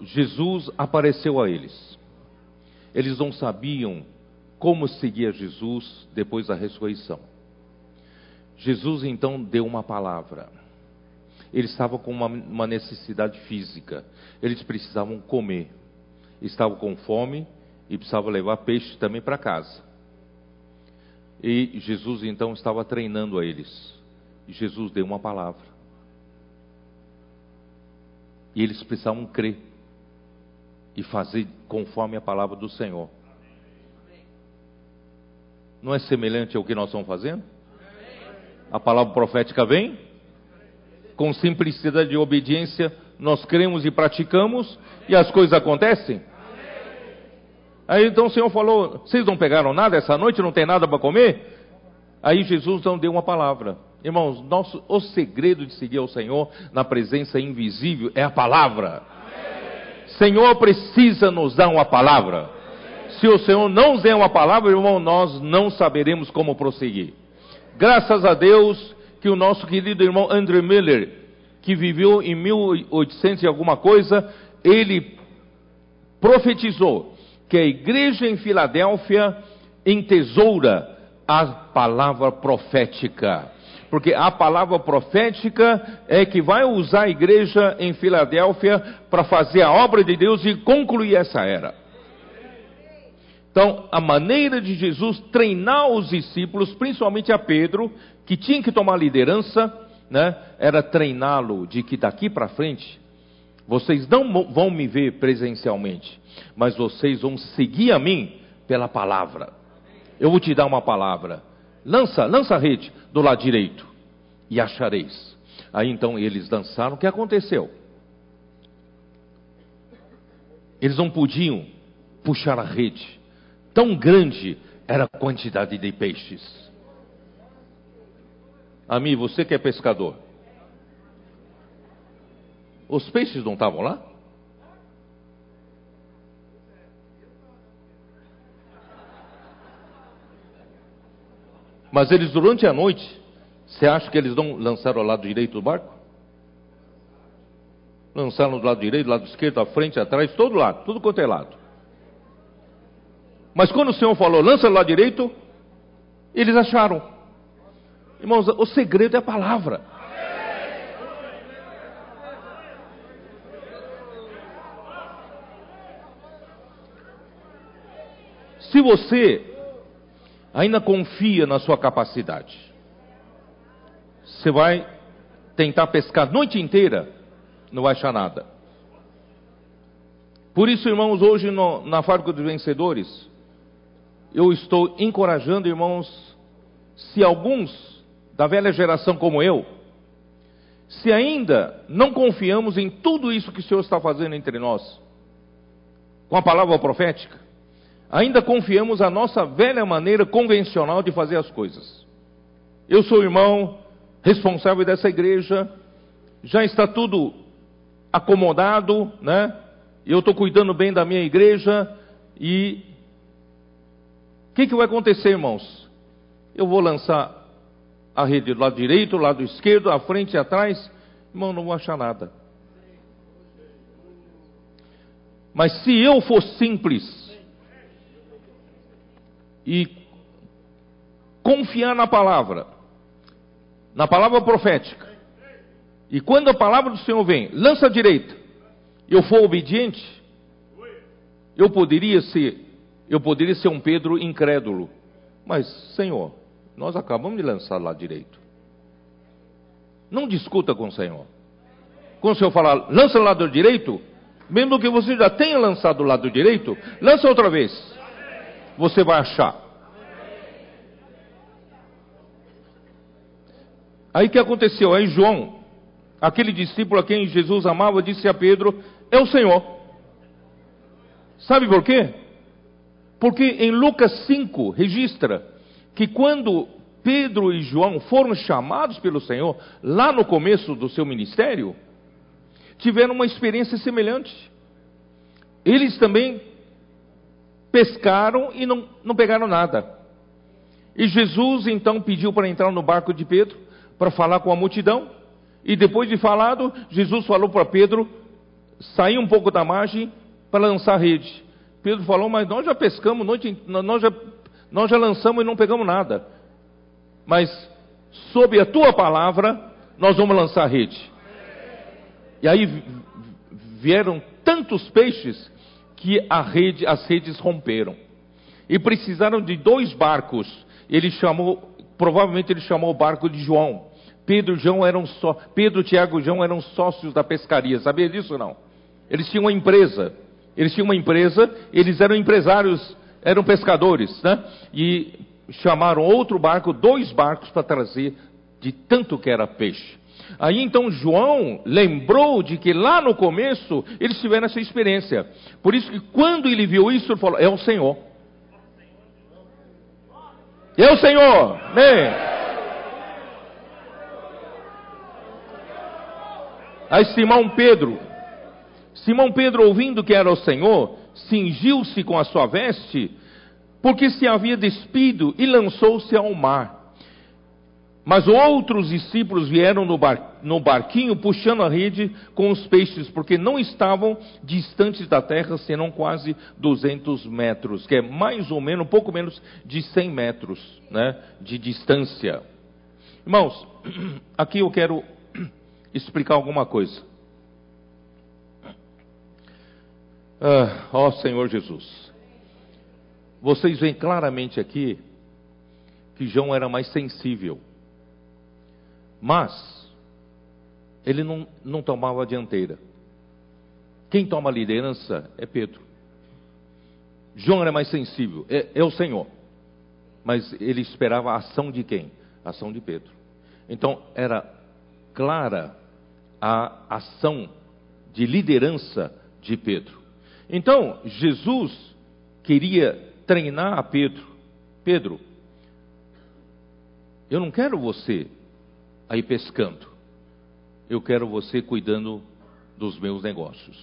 Jesus apareceu a eles. Eles não sabiam como seguir Jesus depois da ressurreição. Jesus então deu uma palavra. Eles estavam com uma, uma necessidade física. Eles precisavam comer. Estavam com fome e precisavam levar peixe também para casa. E Jesus então estava treinando a eles. E Jesus deu uma palavra. E eles precisavam crer e fazer conforme a palavra do Senhor. Não é semelhante ao que nós estamos fazendo? A palavra profética vem, com simplicidade e obediência, nós cremos e praticamos, e as coisas acontecem. Aí então o Senhor falou: Vocês não pegaram nada essa noite? Não tem nada para comer? Aí Jesus não deu uma palavra. Irmãos, nosso, o segredo de seguir ao Senhor na presença invisível é a palavra. Senhor precisa nos dar uma palavra. Se o Senhor não der uma palavra, irmão, nós não saberemos como prosseguir. Graças a Deus que o nosso querido irmão Andrew Miller, que viveu em 1800 e alguma coisa, ele profetizou que a igreja em Filadélfia entesoura a palavra profética. Porque a palavra profética é que vai usar a igreja em Filadélfia para fazer a obra de Deus e concluir essa era. Então, a maneira de Jesus treinar os discípulos, principalmente a Pedro, que tinha que tomar liderança, né, era treiná-lo de que daqui para frente vocês não vão me ver presencialmente, mas vocês vão seguir a mim pela palavra. Eu vou te dar uma palavra. Lança, lança a rede do lado direito e achareis. Aí então eles dançaram. O que aconteceu? Eles não podiam puxar a rede. Tão grande era a quantidade de peixes. Ami, você que é pescador, os peixes não estavam lá? Mas eles durante a noite, você acha que eles não lançaram ao lado direito do barco? Lançaram do lado direito, do lado esquerdo, à frente, atrás, todo lado, tudo quanto é lado. Mas quando o Senhor falou, lança do lado direito, eles acharam. Irmãos, o segredo é a palavra. Se você ainda confia na sua capacidade, você vai tentar pescar a noite inteira, não vai achar nada. Por isso, irmãos, hoje no, na fábrica dos vencedores, eu estou encorajando, irmãos, se alguns da velha geração como eu, se ainda não confiamos em tudo isso que o Senhor está fazendo entre nós, com a palavra profética, ainda confiamos a nossa velha maneira convencional de fazer as coisas. Eu sou irmão responsável dessa igreja, já está tudo acomodado, né? Eu estou cuidando bem da minha igreja e o que, que vai acontecer, irmãos? Eu vou lançar a rede do lado direito, do lado esquerdo, à frente e atrás, irmão, não vou achar nada. Mas se eu for simples, e confiar na palavra, na palavra profética. E quando a palavra do Senhor vem, lança a direita, eu for obediente, eu poderia ser, eu poderia ser um Pedro incrédulo. Mas, Senhor, nós acabamos de lançar lá direito. Não discuta com o Senhor. Quando o Senhor falar, lança o lado direito, mesmo que você já tenha lançado o lado direito, lança outra vez você vai achar. Aí que aconteceu? Aí João, aquele discípulo a quem Jesus amava, disse a Pedro: É o Senhor. Sabe por quê? Porque em Lucas 5 registra que quando Pedro e João foram chamados pelo Senhor, lá no começo do seu ministério, tiveram uma experiência semelhante. Eles também pescaram e não, não pegaram nada. E Jesus então pediu para entrar no barco de Pedro para falar com a multidão. E depois de falado, Jesus falou para Pedro sair um pouco da margem para lançar a rede. Pedro falou: Mas nós já pescamos, nós já, nós já lançamos e não pegamos nada. Mas sob a tua palavra, nós vamos lançar a rede. E aí vieram tantos peixes que rede, as redes romperam. E precisaram de dois barcos. Ele chamou, provavelmente ele chamou o barco de João. Pedro João eram só, Pedro, Tiago e João eram sócios da pescaria. Sabia disso ou não? Eles tinham uma empresa. Eles tinham uma empresa, eles eram empresários, eram pescadores, né? E chamaram outro barco, dois barcos para trazer de tanto que era peixe. Aí então João lembrou de que lá no começo eles tiveram essa experiência. Por isso que quando ele viu isso, ele falou: É o Senhor. É o Senhor. Amém. Aí Simão Pedro, Simão Pedro, ouvindo que era o Senhor, cingiu-se com a sua veste, porque se havia despido e lançou-se ao mar. Mas outros discípulos vieram no, bar, no barquinho puxando a rede com os peixes, porque não estavam distantes da terra, senão quase 200 metros, que é mais ou menos, um pouco menos de 100 metros né, de distância. Irmãos, <clears throat> aqui eu quero <clears throat> explicar alguma coisa. Ah, ó Senhor Jesus, vocês veem claramente aqui que João era mais sensível mas, ele não, não tomava a dianteira. Quem toma a liderança é Pedro. João era mais sensível, é, é o Senhor. Mas ele esperava a ação de quem? A ação de Pedro. Então, era clara a ação de liderança de Pedro. Então, Jesus queria treinar a Pedro. Pedro, eu não quero você aí pescando. Eu quero você cuidando dos meus negócios.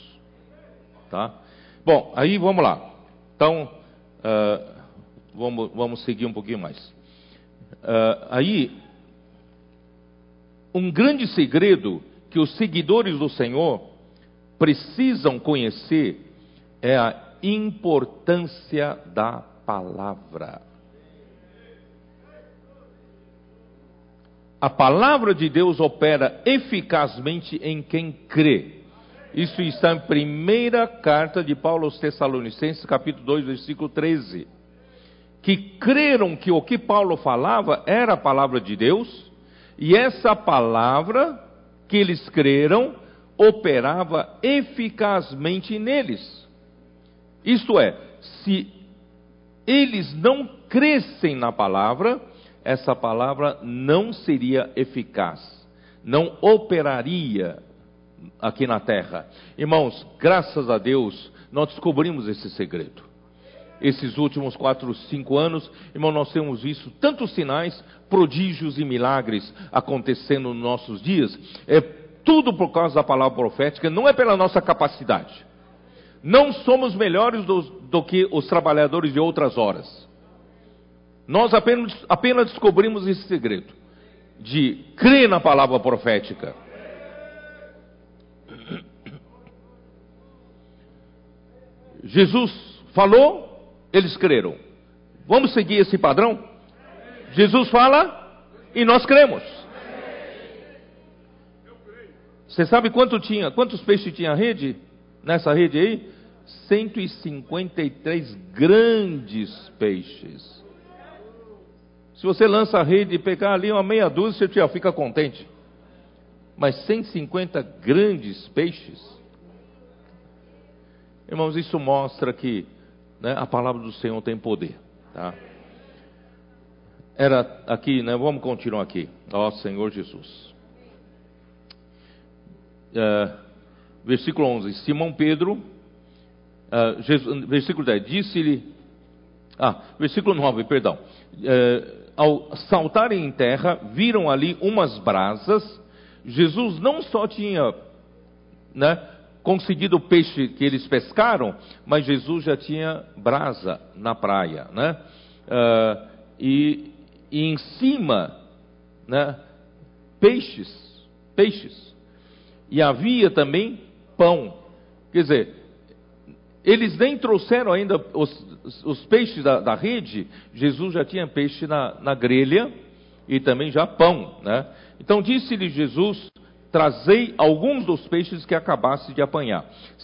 Tá? Bom, aí vamos lá. Então, uh, vamos, vamos seguir um pouquinho mais. Uh, aí, um grande segredo que os seguidores do Senhor precisam conhecer é a importância da palavra. A palavra de Deus opera eficazmente em quem crê. Isso está em primeira carta de Paulo aos Tessalonicenses, capítulo 2, versículo 13. Que creram que o que Paulo falava era a palavra de Deus, e essa palavra que eles creram operava eficazmente neles. Isto é, se eles não crescem na palavra, essa palavra não seria eficaz, não operaria aqui na terra. Irmãos, graças a Deus, nós descobrimos esse segredo. Esses últimos quatro, cinco anos, irmão, nós temos visto tantos sinais, prodígios e milagres acontecendo nos nossos dias. É tudo por causa da palavra profética, não é pela nossa capacidade. Não somos melhores do, do que os trabalhadores de outras horas. Nós apenas, apenas descobrimos esse segredo de crer na palavra profética. Jesus falou, eles creram. Vamos seguir esse padrão? Jesus fala e nós cremos. Você sabe quanto tinha, quantos peixes tinha a rede? Nessa rede aí? 153 grandes peixes. Se você lança a rede e pegar ali uma meia dúzia, você já fica contente. Mas 150 grandes peixes. Irmãos, isso mostra que né, a palavra do Senhor tem poder. Tá? Era aqui, né? Vamos continuar aqui. Ó Senhor Jesus. Uh, versículo 11: Simão Pedro, uh, Jesus, versículo 10: Disse-lhe. Ah, versículo 9, perdão. Uh, ao saltarem em terra, viram ali umas brasas. Jesus não só tinha né, conseguido o peixe que eles pescaram, mas Jesus já tinha brasa na praia. Né? Uh, e, e, em cima, né, peixes, peixes. E havia também pão. Quer dizer, eles nem trouxeram ainda os, os peixes da, da, rede, Jesus já tinha peixe na, na grelha e também já pão. Né? Então disse-lhe Jesus: Trazei alguns dos peixes que acabasse de apanhar.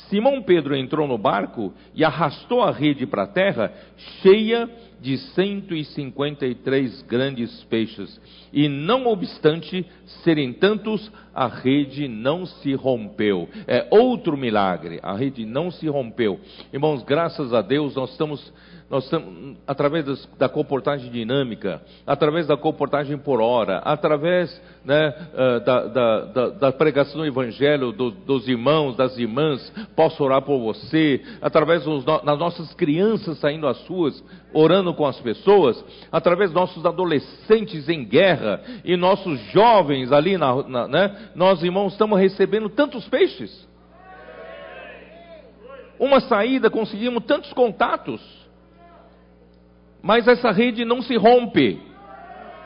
Simão Pedro entrou no barco e arrastou a rede para a terra, cheia de 153 grandes peixes. E não obstante serem tantos, a rede não se rompeu. É outro milagre, a rede não se rompeu. Irmãos, graças a Deus, nós estamos nós estamos, através da comportagem dinâmica, através da comportagem por hora, através né, uh, da, da, da, da, pregação do evangelho do, dos irmãos, das irmãs, posso orar por você, através dos, das nossas crianças saindo às ruas, orando com as pessoas, através nossos adolescentes em guerra e nossos jovens ali, na, na, né, nós irmãos estamos recebendo tantos peixes. Uma saída, conseguimos tantos contatos mas essa rede não se rompe.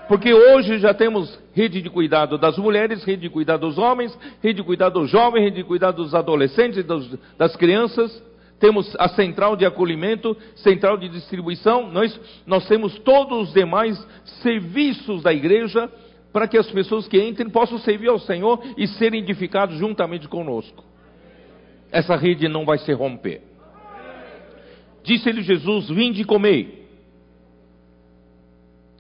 Porque hoje já temos rede de cuidado das mulheres, rede de cuidado dos homens, rede de cuidado dos jovens, rede de cuidado dos adolescentes dos, das crianças. Temos a central de acolhimento, central de distribuição. Nós, nós temos todos os demais serviços da igreja para que as pessoas que entrem possam servir ao Senhor e serem edificados juntamente conosco. Essa rede não vai se romper. Disse-lhe Jesus: Vinde e comei.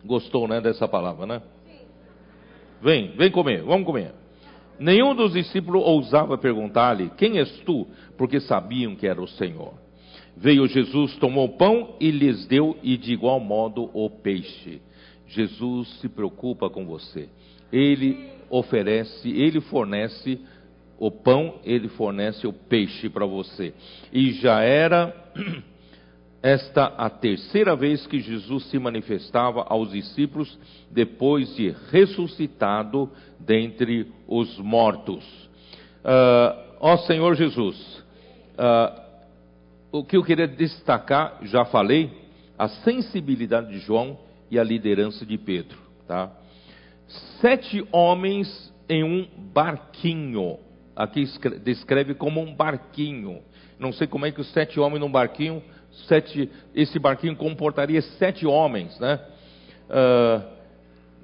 Gostou, né, dessa palavra, né? Vem, vem comer, vamos comer. Nenhum dos discípulos ousava perguntar-lhe: Quem és tu? Porque sabiam que era o Senhor. Veio Jesus, tomou o pão e lhes deu, e de igual modo o peixe. Jesus se preocupa com você. Ele oferece, ele fornece o pão, ele fornece o peixe para você. E já era <clears throat> esta a terceira vez que Jesus se manifestava aos discípulos depois de ressuscitado dentre os mortos. Uh, ó Senhor Jesus, uh, o que eu queria destacar, já falei, a sensibilidade de João e a liderança de Pedro. Tá? Sete homens em um barquinho. Aqui descreve como um barquinho. Não sei como é que os sete homens num barquinho, sete, esse barquinho comportaria sete homens, né? Uh,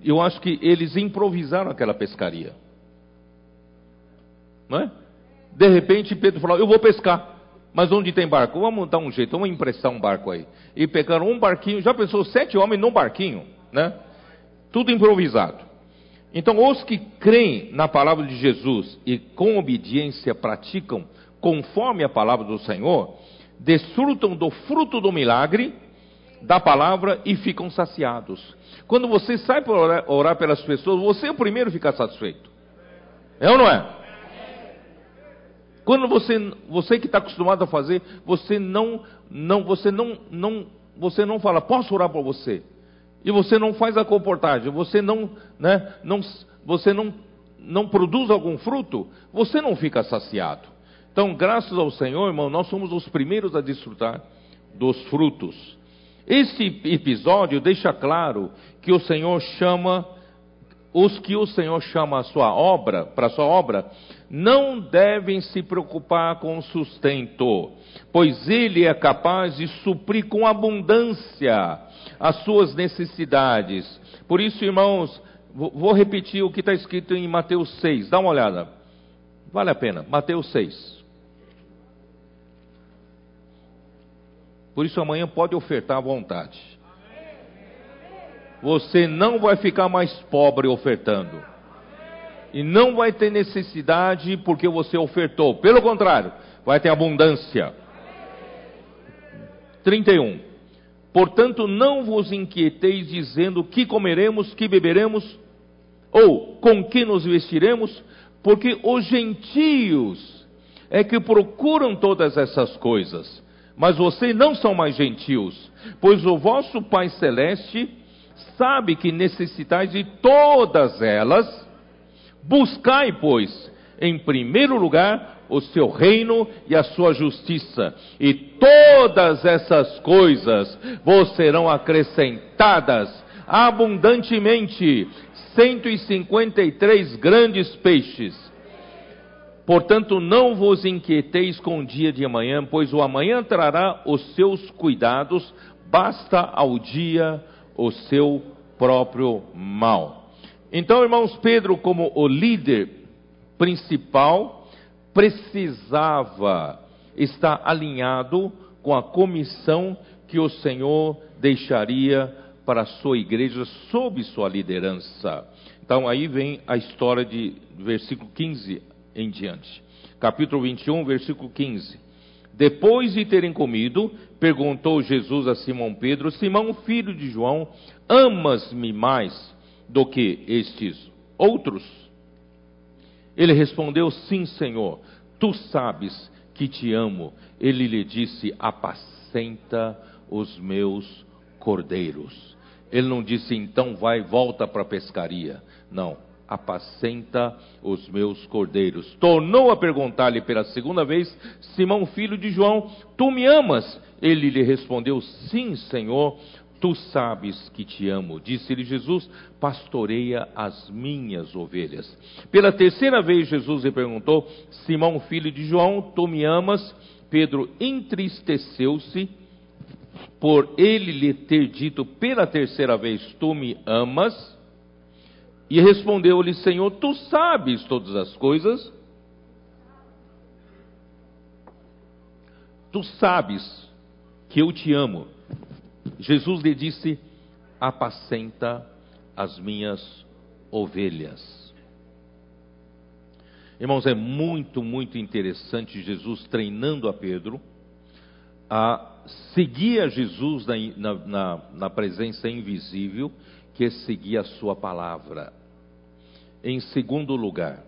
eu acho que eles improvisaram aquela pescaria. Não é? De repente Pedro falou: Eu vou pescar. Mas onde tem barco? Vamos dar um jeito, vamos emprestar um barco aí. E pegaram um barquinho, já pensou, sete homens num barquinho, né? Tudo improvisado. Então, os que creem na palavra de Jesus e com obediência praticam conforme a palavra do Senhor, desfrutam do fruto do milagre da palavra e ficam saciados. Quando você sai para orar, orar pelas pessoas, você é o primeiro a ficar satisfeito. É ou não é? Quando você, você que está acostumado a fazer, você não, não, você não, não, você não fala, posso orar por você? e você não faz a comportagem, você não, né, não, você não, não produz algum fruto, você não fica saciado. Então, graças ao Senhor, irmão, nós somos os primeiros a desfrutar dos frutos. Este episódio deixa claro que o Senhor chama os que o Senhor chama a sua obra, para a sua obra, não devem se preocupar com o sustento, pois ele é capaz de suprir com abundância as suas necessidades. Por isso, irmãos, vou repetir o que está escrito em Mateus 6, dá uma olhada. Vale a pena, Mateus 6. Por isso amanhã pode ofertar à vontade. Você não vai ficar mais pobre ofertando. E não vai ter necessidade porque você ofertou. Pelo contrário, vai ter abundância. 31. Portanto, não vos inquieteis dizendo que comeremos, que beberemos, ou com que nos vestiremos, porque os gentios é que procuram todas essas coisas. Mas vocês não são mais gentios, pois o vosso Pai Celeste sabe que necessitais de todas elas. Buscai, pois, em primeiro lugar o seu reino e a sua justiça, e todas essas coisas vos serão acrescentadas abundantemente 153 grandes peixes. Portanto, não vos inquieteis com o dia de amanhã, pois o amanhã trará os seus cuidados, basta ao dia o seu próprio mal. Então, irmãos, Pedro, como o líder principal, precisava estar alinhado com a comissão que o Senhor deixaria para a sua igreja sob sua liderança. Então aí vem a história de versículo 15 em diante. Capítulo 21, versículo 15. Depois de terem comido, perguntou Jesus a Simão Pedro: Simão, filho de João, amas-me mais do que estes outros? Ele respondeu: Sim, Senhor, tu sabes que te amo. Ele lhe disse: Apacenta os meus cordeiros. Ele não disse, então vai, volta para a pescaria. Não, apacenta os meus cordeiros. Tornou a perguntar-lhe pela segunda vez: Simão, filho de João, tu me amas? Ele lhe respondeu: Sim, Senhor, Tu sabes que te amo. Disse-lhe Jesus: Pastoreia as minhas ovelhas. Pela terceira vez, Jesus lhe perguntou: Simão, filho de João, tu me amas? Pedro entristeceu-se por ele lhe ter dito pela terceira vez: Tu me amas? E respondeu-lhe: Senhor, tu sabes todas as coisas. Tu sabes que eu te amo. Jesus lhe disse: Apacenta as minhas ovelhas. Irmãos, é muito, muito interessante Jesus treinando a Pedro a seguir a Jesus na, na, na presença invisível, que é seguir a sua palavra. Em segundo lugar,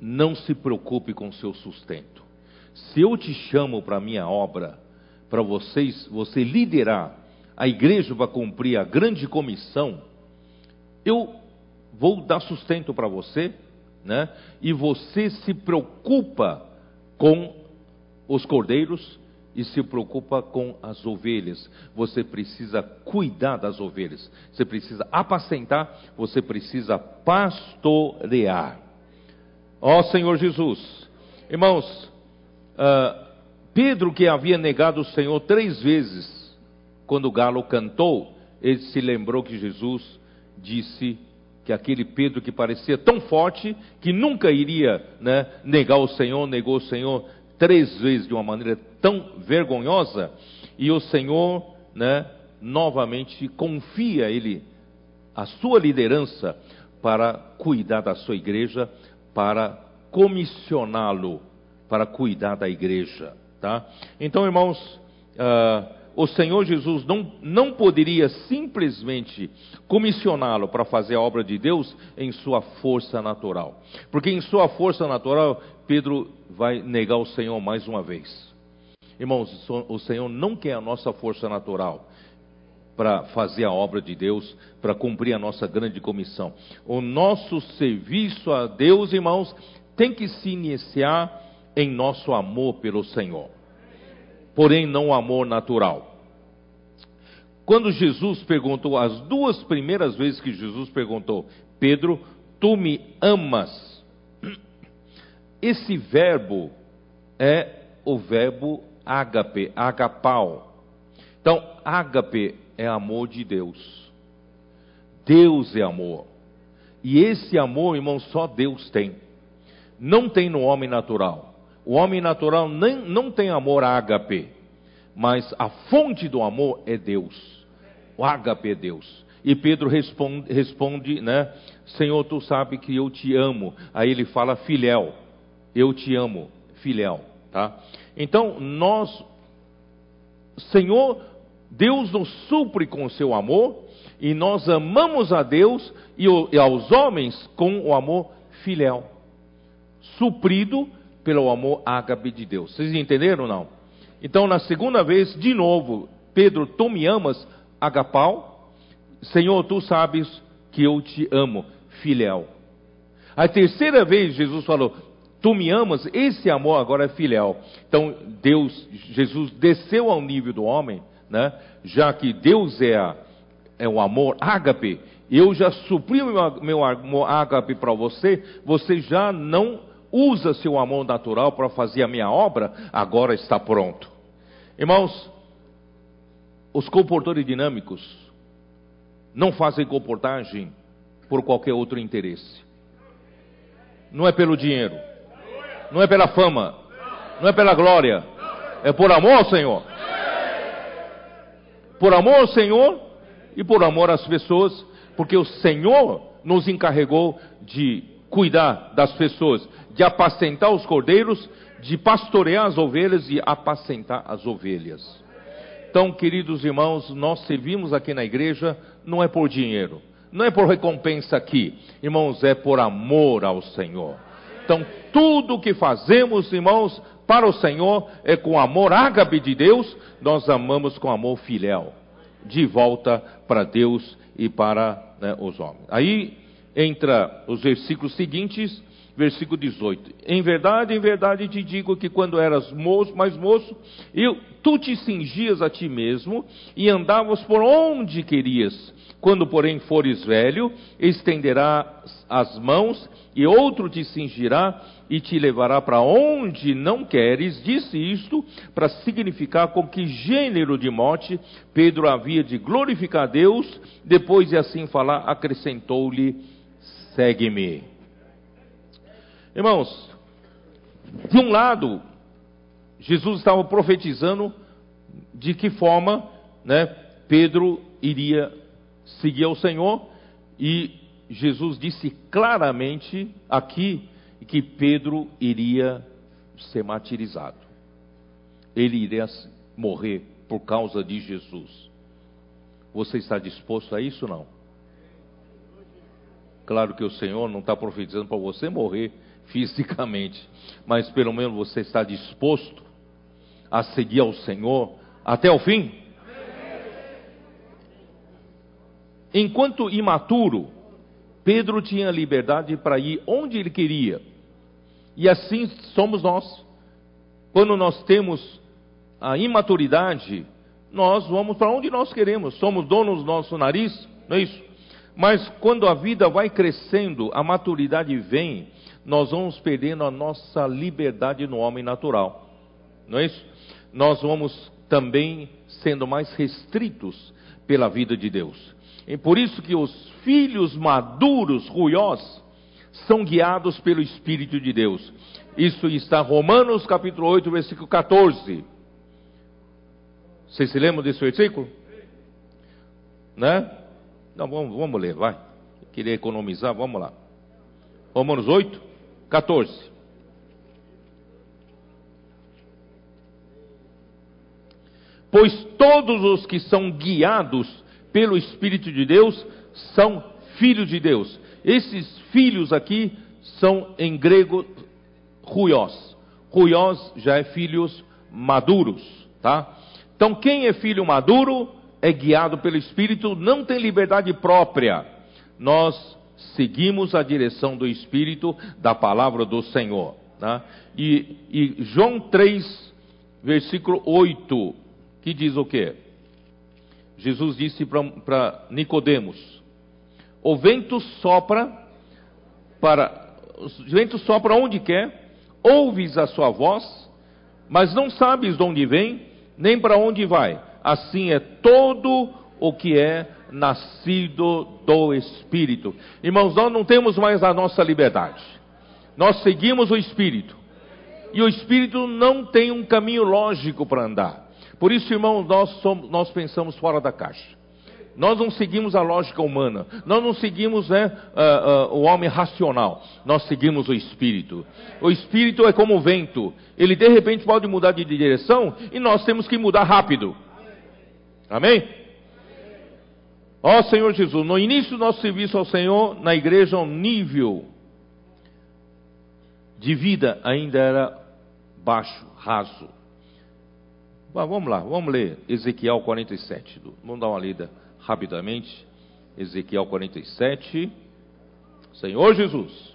não se preocupe com seu sustento. Se eu te chamo para a minha obra, para vocês, você liderar a igreja para cumprir a grande comissão, eu vou dar sustento para você, né? E você se preocupa com os cordeiros e se preocupa com as ovelhas. Você precisa cuidar das ovelhas. Você precisa apacentar, você precisa pastorear. Ó Senhor Jesus. Irmãos, uh, Pedro que havia negado o Senhor três vezes, quando o galo cantou, ele se lembrou que Jesus disse que aquele Pedro que parecia tão forte, que nunca iria né, negar o Senhor, negou o Senhor três vezes de uma maneira tão vergonhosa, e o Senhor, né, novamente confia ele a sua liderança para cuidar da sua igreja, para comissioná-lo para cuidar da igreja, tá? Então, irmãos, uh, o Senhor Jesus não, não poderia simplesmente comissioná-lo para fazer a obra de Deus em sua força natural. Porque em sua força natural, Pedro vai negar o Senhor mais uma vez. Irmãos, o Senhor não quer a nossa força natural para fazer a obra de Deus, para cumprir a nossa grande comissão. O nosso serviço a Deus, irmãos, tem que se iniciar em nosso amor pelo Senhor porém não amor natural. Quando Jesus perguntou, as duas primeiras vezes que Jesus perguntou, Pedro, tu me amas? <clears throat> Esse verbo é o verbo ágape, agapau. Então, ágape é amor de Deus. Deus é amor. E esse amor, irmão, só Deus tem. Não tem no homem natural. O homem natural nem, não tem amor a ágape, mas a fonte do amor é Deus. O ágape é Deus. E Pedro responde, responde, né? Senhor, tu sabe que eu te amo. Aí ele fala filéu. Eu te amo, filéu, tá? Então, nós Senhor, Deus nos supre com o seu amor e nós amamos a Deus e, aos homens com o amor filéu. Suprido pelo amor ágape de Deus. Vocês entenderam ou não? Então, na segunda vez, de novo, Pedro, tu me amas, agapau? Senhor, tu sabes que eu te amo, filial. A terceira vez, Jesus falou, tu me amas, esse amor agora é filial. Então, Deus, Jesus desceu ao nível do homem, né? Já que Deus é, a, é o amor ágape, eu já supri meu, meu amor ágape para você, você já não usa seu amor natural para fazer a minha obra, agora está pronto. Irmãos, os comportadores dinâmicos não fazem comportagem por qualquer outro interesse. Não é pelo dinheiro, não é pela fama, não é pela glória, é por amor ao Senhor. Por amor ao Senhor e por amor às pessoas, porque o Senhor nos encarregou de cuidar das pessoas, de apacentar os cordeiros, de pastorear as ovelhas e apacentar as ovelhas. Então, queridos irmãos, nós servimos aqui na igreja não é por dinheiro, não é por recompensa aqui, irmãos, é por amor ao Senhor. Então, tudo que fazemos, irmãos, para o Senhor é com amor ágape de Deus, nós amamos com amor filial, de volta para Deus e para né, os homens. Aí entra os versículos seguintes, versículo 18. Em verdade, em verdade te digo que quando eras moço, mais moço, eu, tu te cingias a ti mesmo e andavas por onde querias. Quando, porém, fores velho, estenderás as mãos e outro te cingirá e te levará para onde não queres. Disse isto para significar com que gênero de morte Pedro havia de glorificar Deus. Depois de assim falar, acrescentou-lhe: segue-me. Irmãos, de um lado, Jesus estava profetizando de que forma né, Pedro iria seguir ao Senhor, e Jesus disse claramente aqui que Pedro iria ser martirizado. Ele iria morrer por causa de Jesus. Você está disposto a isso não? Claro que o Senhor não está profetizando para você morrer fisicamente, mas pelo menos você está disposto a seguir ao Senhor, até o fim? Enquanto imaturo, Pedro tinha liberdade para ir onde ele queria. E assim somos nós. Quando nós temos a imaturidade, nós vamos para onde nós queremos. Somos donos do nosso nariz, não é isso? Mas quando a vida vai crescendo, a maturidade vem, nós vamos perdendo a nossa liberdade no homem natural. Não é isso? Nós vamos também sendo mais restritos pela vida de Deus. E por isso que os filhos maduros, ruiós, são guiados pelo Espírito de Deus. Isso está Romanos capítulo 8, versículo 14. Vocês se lembram desse versículo? Né? Não, vamos, vamos ler, vai. Queria economizar, vamos lá. Romanos 8, 14. Pois todos os que são guiados pelo Espírito de Deus são filhos de Deus. Esses filhos aqui são em grego ruiós. Ruiós já é filhos maduros, tá? Então quem é filho maduro é guiado pelo Espírito, não tem liberdade própria. Nós seguimos a direção do Espírito da palavra do Senhor. Tá? E, e João 3, versículo 8, que diz o quê? Jesus disse para Nicodemos: O vento sopra para o vento sopra onde quer, ouves a sua voz, mas não sabes de onde vem, nem para onde vai. Assim é todo o que é nascido do Espírito. Irmãos, nós não temos mais a nossa liberdade. Nós seguimos o Espírito. E o Espírito não tem um caminho lógico para andar. Por isso, irmãos, nós, somos, nós pensamos fora da caixa. Nós não seguimos a lógica humana. Nós não seguimos né, uh, uh, o homem racional. Nós seguimos o Espírito. O Espírito é como o vento. Ele de repente pode mudar de direção e nós temos que mudar rápido. Amém? Ó Senhor Jesus, no início do nosso serviço ao Senhor, na igreja, o nível de vida ainda era baixo, raso. vamos lá, vamos ler Ezequiel 47. Vamos dar uma lida rapidamente. Ezequiel 47. Senhor Jesus.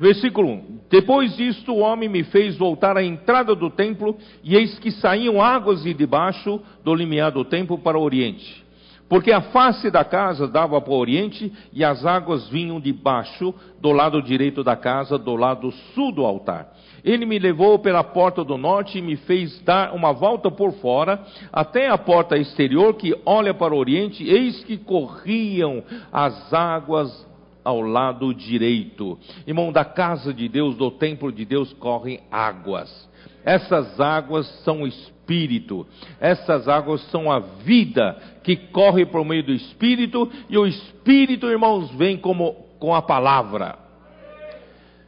Versículo 1: Depois disto, o homem me fez voltar à entrada do templo, e eis que saíam águas de debaixo do limiar do templo para o oriente. Porque a face da casa dava para o oriente, e as águas vinham de baixo, do lado direito da casa, do lado sul do altar. Ele me levou pela porta do norte e me fez dar uma volta por fora, até a porta exterior que olha para o oriente, eis que corriam as águas ao lado direito. Irmão, da casa de Deus, do templo de Deus, correm águas. Essas águas são o Espírito, essas águas são a vida que corre por meio do Espírito, e o Espírito, irmãos, vem como com a palavra.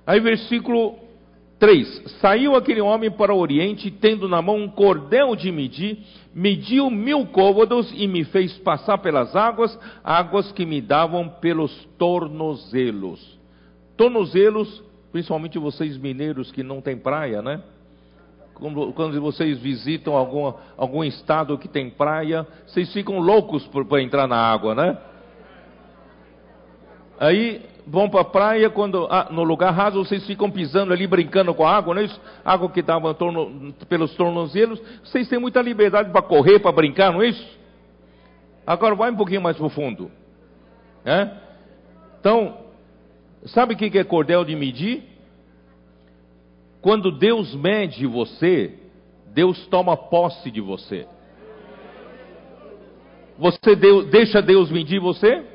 Aí, versículo 3: Saiu aquele homem para o oriente, tendo na mão um cordel de medir, mediu mil côvados e me fez passar pelas águas, águas que me davam pelos tornozelos. Tornozelos, principalmente vocês mineiros que não têm praia, né? Quando vocês visitam algum, algum estado que tem praia, vocês ficam loucos para entrar na água, né? Aí vão para a praia, quando ah, no lugar raso vocês ficam pisando ali, brincando com a água, não é isso? Água que dava torno, pelos tornozelos. Vocês têm muita liberdade para correr, para brincar, não é isso? Agora vai um pouquinho mais para o fundo. É? Então, sabe o que é cordel de medir? Quando Deus mede você, Deus toma posse de você. Você deu, deixa Deus medir você?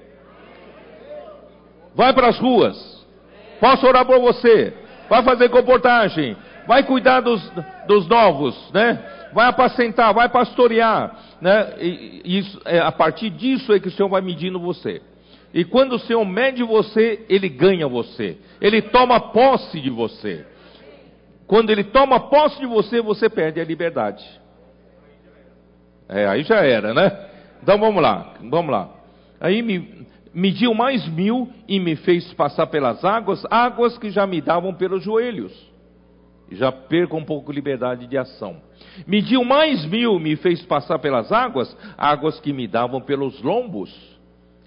Vai para as ruas. Posso orar por você. Vai fazer comportagem. Vai cuidar dos, dos novos, né? Vai apacentar, vai pastorear, né? E, isso, é, a partir disso é que o Senhor vai medindo você. E quando o Senhor mede você, Ele ganha você. Ele toma posse de você. Quando Ele toma posse de você, você perde a liberdade. É, aí já era, né? Então vamos lá, vamos lá. Aí me, mediu mais mil e me fez passar pelas águas, águas que já me davam pelos joelhos. já perco um pouco liberdade de ação. Mediu mais mil, me fez passar pelas águas, águas que me davam pelos lombos.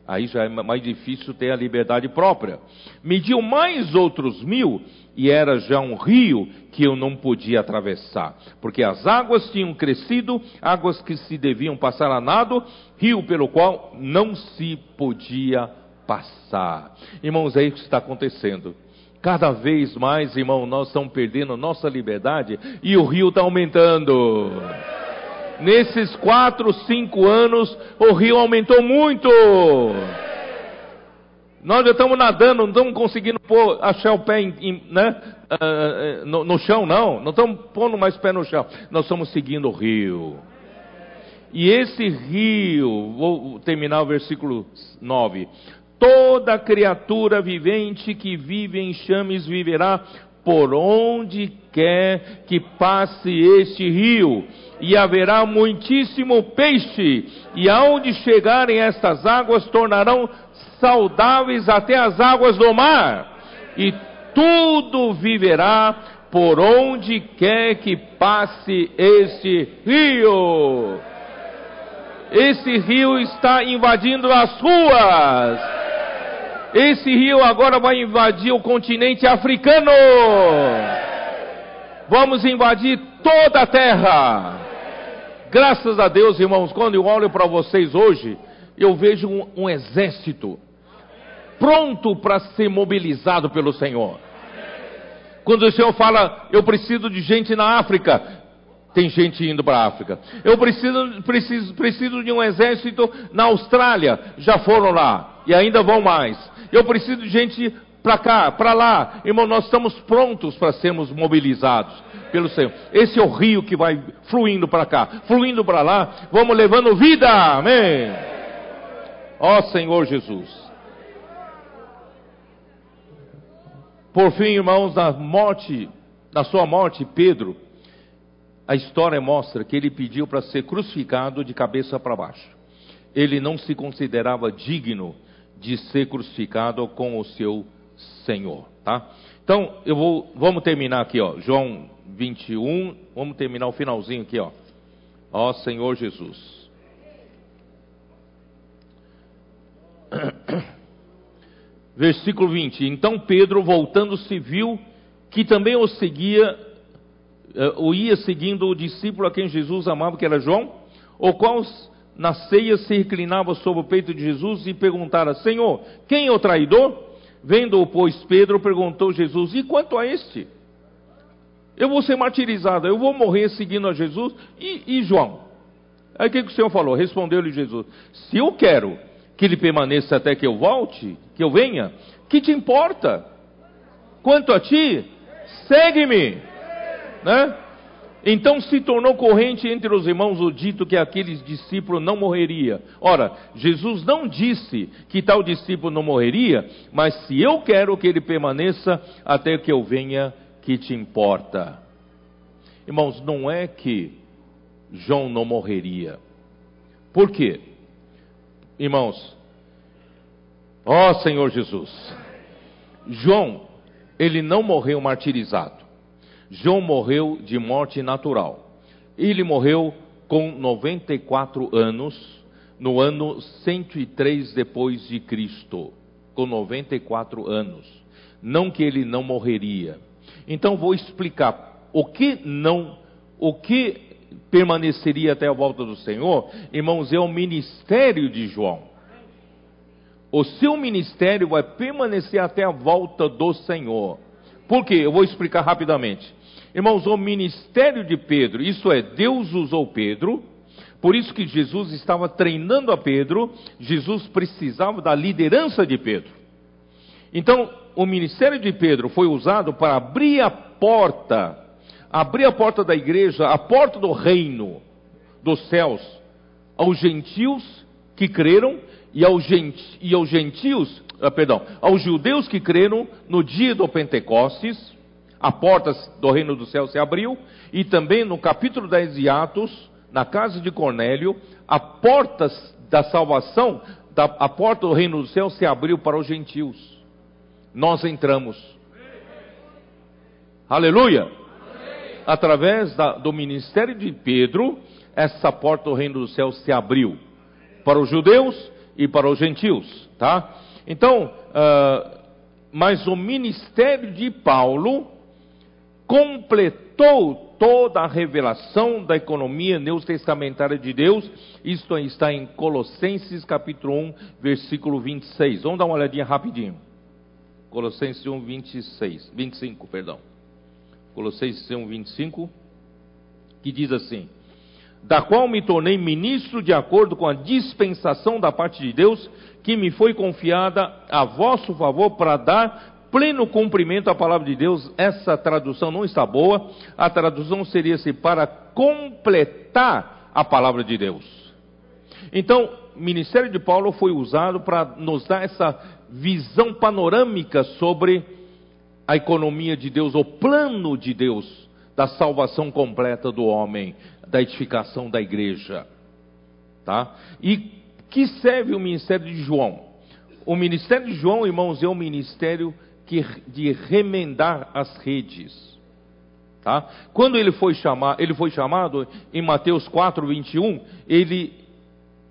Aí já é mais difícil ter a liberdade própria. Mediu mais outros mil, e era já um rio que eu não podia atravessar, porque as águas tinham crescido, águas que se deviam passar a nado, rio pelo qual não se podia passar. Irmãos, é isso que está acontecendo. Cada vez mais, irmão, nós estamos perdendo nossa liberdade e o rio está aumentando. Nesses quatro, cinco anos, o rio aumentou muito. Nós já estamos nadando, não estamos conseguindo pôr, achar o pé em, em, né, uh, no, no, chão, não. Não estamos pondo mais pé no chão. Nós estamos seguindo o rio. E esse rio, vou terminar o versículo 9. Toda criatura vivente que vive em chames viverá por onde quer que passe este rio, e haverá muitíssimo peixe, e aonde chegarem estas águas tornarão saudáveis até as águas do mar, e tudo viverá por onde quer que passe este rio. Esse rio está invadindo as ruas esse rio agora vai invadir o continente africano. Vamos invadir toda a terra. Graças a Deus, irmãos, quando eu olho para vocês hoje, eu vejo um, um exército pronto para ser mobilizado pelo Senhor. Quando o Senhor fala, eu preciso de gente na África, tem gente indo para a África. Eu preciso, preciso, preciso de um exército na Austrália, já foram lá e ainda vão mais. Eu preciso de gente para cá, para lá. Irmão, nós estamos prontos para sermos mobilizados pelo Senhor. Esse é o rio que vai fluindo para cá, fluindo para lá. Vamos levando vida. Amém. Ó Senhor Jesus. Por fim, irmãos, na morte, na sua morte, Pedro, a história mostra que ele pediu para ser crucificado de cabeça para baixo. Ele não se considerava digno de ser crucificado com o seu Senhor, tá? Então, eu vou, vamos terminar aqui, ó, João 21, vamos terminar o finalzinho aqui, ó. Ó Senhor Jesus. <clears throat> Versículo 20. Então Pedro, voltando-se, viu que também o seguia, eh, o ia seguindo o discípulo a quem Jesus amava, que era João, o qual na ceia se reclinava sobre o peito de Jesus e perguntara: Senhor, quem é o traidor? Vendo-o, pois, Pedro perguntou Jesus: E quanto a este? Eu vou ser martirizado, eu vou morrer seguindo a Jesus e, e João. Aí o que, que o Senhor falou? Respondeu-lhe Jesus: Se eu quero que ele permaneça até que eu volte, que eu venha, que te importa? Quanto a ti, segue-me. Né? Então se tornou corrente entre os irmãos o dito que aquele discípulo não morreria. Ora, Jesus não disse que tal discípulo não morreria, mas se eu quero que ele permaneça até que eu venha, que te importa? Irmãos, não é que João não morreria. Por quê? Irmãos, ó Senhor Jesus, João, ele não morreu martirizado. João morreu de morte natural. Ele morreu com 94 anos, no ano 103 depois de Cristo, com 94 anos. Não que ele não morreria. Então vou explicar o que não, o que permaneceria até a volta do Senhor, irmãos, é o ministério de João. O seu ministério vai permanecer até a volta do Senhor. Por quê? Eu vou explicar rapidamente. Irmãos, o ministério de Pedro, isso é, Deus usou Pedro, por isso que Jesus estava treinando a Pedro, Jesus precisava da liderança de Pedro. Então, o ministério de Pedro foi usado para abrir a porta, abrir a porta da igreja, a porta do reino dos céus, aos gentios que creram e aos, e aos gentios, ah, perdão, aos judeus que creram no dia do Pentecostes, a porta do reino do céu se abriu, e também no capítulo 10 de Atos, na casa de Cornélio, a porta da salvação, da, a porta do reino do céu se abriu para os gentios. Nós entramos. Aleluia! Através da, do ministério de Pedro, essa porta do reino do céu se abriu para os judeus e para os gentios, tá? Então, uh, mas o ministério de Paulo completou toda a revelação da economia neotestamentária de Deus. Isto está em Colossenses capítulo 1, versículo 26. Vamos dar uma olhadinha rapidinho. Colossenses 1, 26, 25, perdão. Colossenses 1, 25, que diz assim: Da qual me tornei ministro de acordo com a dispensação da parte de Deus, que me foi confiada a vosso favor para dar pleno cumprimento à palavra de Deus. Essa tradução não está boa. A tradução seria assim: para completar a palavra de Deus. Então, o ministério de Paulo foi usado para nos dar essa visão panorâmica sobre a economia de Deus, o plano de Deus da salvação completa do homem, da edificação da igreja. Tá? E que serve o ministério de João? O ministério de João, irmãos, é um ministério que, de remendar as redes. Tá? Quando ele foi, chamar, ele foi chamado, em Mateus 4, 21, ele,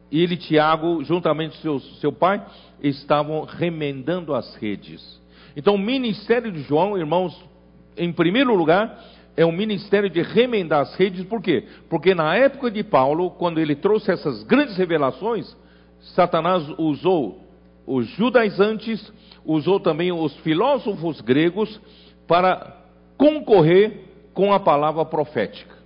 ele Tiago, juntamente com seu, seu pai, estavam remendando as redes. Então, o ministério de João, irmãos, em primeiro lugar, é um ministério de remendar as redes, por quê? Porque na época de Paulo, quando ele trouxe essas grandes revelações, Satanás usou os judaizantes, usou também os filósofos gregos para concorrer com a palavra profética.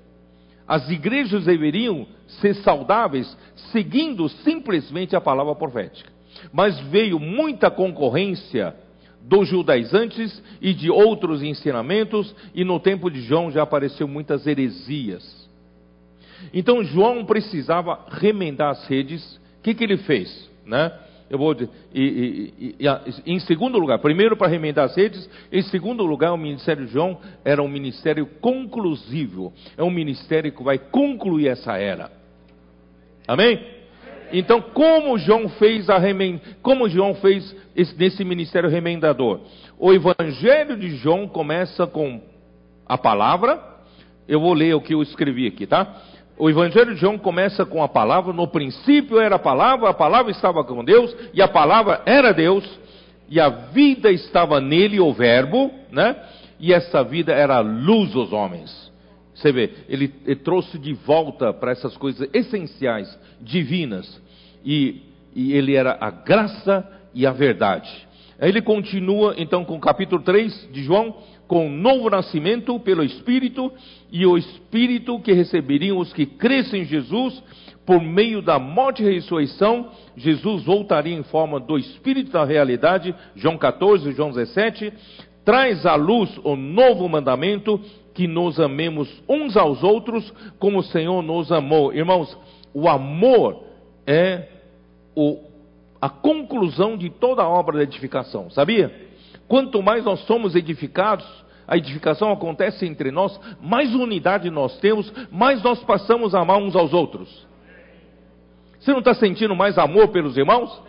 As igrejas deveriam ser saudáveis seguindo simplesmente a palavra profética mas veio muita concorrência dos judaizantes e de outros ensinamentos, e no tempo de João já apareceu muitas heresias. Então João precisava remendar as redes. O que, que ele fez? Né? Eu vou e, e, e, em segundo lugar, primeiro para remendar as redes, em segundo lugar, o ministério de João era um ministério conclusivo, é um ministério que vai concluir essa era. Amém? Então, como João fez a remend... como João fez esse, nesse ministério remendador? O evangelho de João começa com a palavra. Eu vou ler o que eu escrevi aqui, tá? O evangelho de João começa com a palavra, no princípio era a palavra, a palavra estava com Deus e a palavra era Deus, e a vida estava nele, o verbo, né? E essa vida era a luz dos homens. Você vê, ele, ele trouxe de volta para essas coisas essenciais, divinas, e, e ele era a graça e a verdade. Aí ele continua então com o capítulo 3 de João, com o novo nascimento pelo Espírito, e o Espírito que receberiam os que crescem em Jesus, por meio da morte e ressurreição, Jesus voltaria em forma do Espírito da realidade, João 14, João 17, traz à luz o novo mandamento, que nos amemos uns aos outros, como o Senhor nos amou. Irmãos, o amor é o, a conclusão de toda a obra da edificação, sabia? Quanto mais nós somos edificados, a edificação acontece entre nós, mais unidade nós temos, mais nós passamos a amar uns aos outros. Você não está sentindo mais amor pelos irmãos?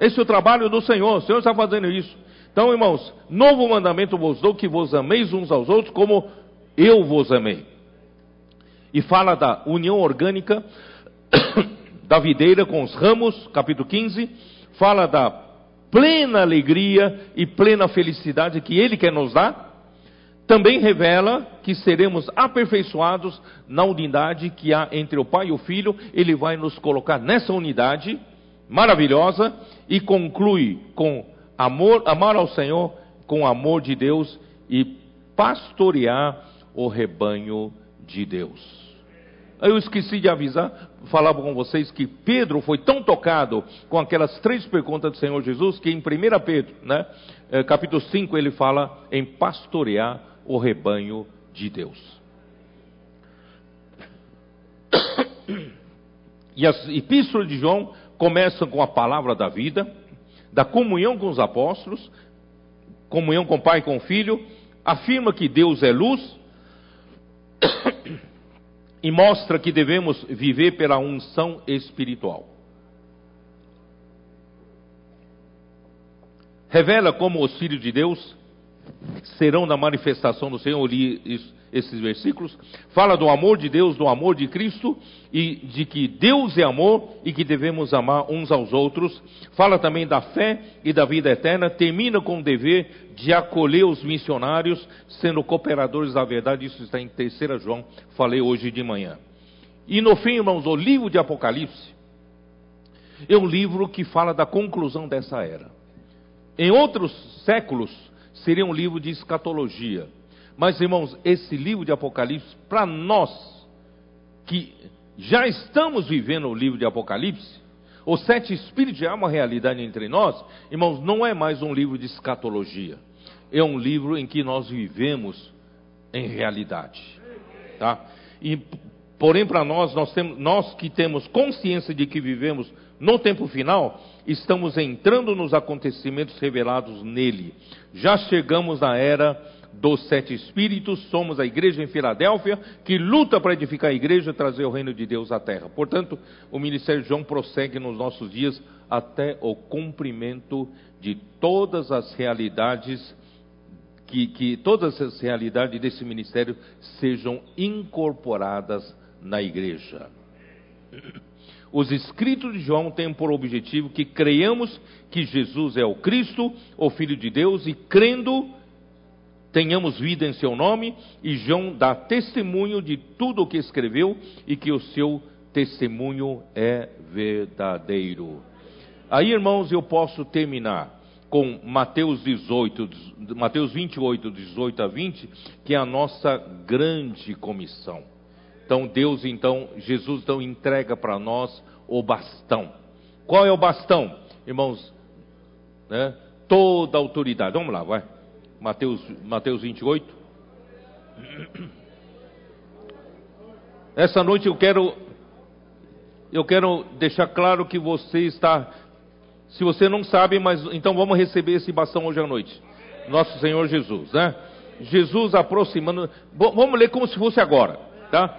Esse é o trabalho do Senhor, o Senhor está fazendo isso. Então, irmãos, novo mandamento vos dou que vos ameis uns aos outros como eu vos amei. E fala da união orgânica <coughs> da videira com os ramos, capítulo 15, fala da plena alegria e plena felicidade que Ele quer nos dar. Também revela que seremos aperfeiçoados na unidade que há entre o Pai e o Filho. Ele vai nos colocar nessa unidade maravilhosa e conclui com amor, amar ao Senhor com amor de Deus e pastorear o rebanho de Deus. Eu esqueci de avisar, falava com vocês que Pedro foi tão tocado com aquelas três perguntas do Senhor Jesus que em 1 Pedro, né, é, capítulo 5, ele fala em pastorear o rebanho de Deus. E as epístolas de João começam com a palavra da vida, da comunhão com os apóstolos, comunhão com o Pai e com o Filho, afirma que Deus é luz e mostra que devemos viver pela unção espiritual. Revela como os filhos de Deus serão da manifestação do Senhor. Li esses versículos. Fala do amor de Deus, do amor de Cristo e de que Deus é amor e que devemos amar uns aos outros. Fala também da fé e da vida eterna. Termina com o dever de acolher os missionários, sendo cooperadores da verdade. Isso está em 3 João, falei hoje de manhã. E no fim, irmãos, o livro de Apocalipse é um livro que fala da conclusão dessa era. Em outros séculos, seria um livro de escatologia. Mas, irmãos, esse livro de Apocalipse, para nós que já estamos vivendo o livro de Apocalipse, os sete espíritos já é uma realidade entre nós, irmãos, não é mais um livro de escatologia. É um livro em que nós vivemos em realidade. Tá? E, porém, para nós, nós, temos, nós que temos consciência de que vivemos no tempo final, estamos entrando nos acontecimentos revelados nele. Já chegamos na era dos sete espíritos, somos a igreja em Filadélfia, que luta para edificar a igreja e trazer o reino de Deus à terra. Portanto, o ministério de João prossegue nos nossos dias até o cumprimento de todas as realidades que, que, todas as realidades desse ministério sejam incorporadas na igreja. Os escritos de João têm por objetivo que creiamos que Jesus é o Cristo, o Filho de Deus, e crendo, tenhamos vida em seu nome, e João dá testemunho de tudo o que escreveu e que o seu testemunho é verdadeiro. Aí, irmãos, eu posso terminar com Mateus 18, Mateus 28, 18 a 20, que é a nossa grande comissão. Então Deus, então, Jesus então entrega para nós o bastão. Qual é o bastão? Irmãos, né? toda autoridade. Vamos lá, vai. Mateus, Mateus 28. Essa noite eu quero eu quero deixar claro que você está se você não sabe, mas então vamos receber esse bastão hoje à noite. Nosso Senhor Jesus, né? Jesus aproximando, vamos ler como se fosse agora, tá?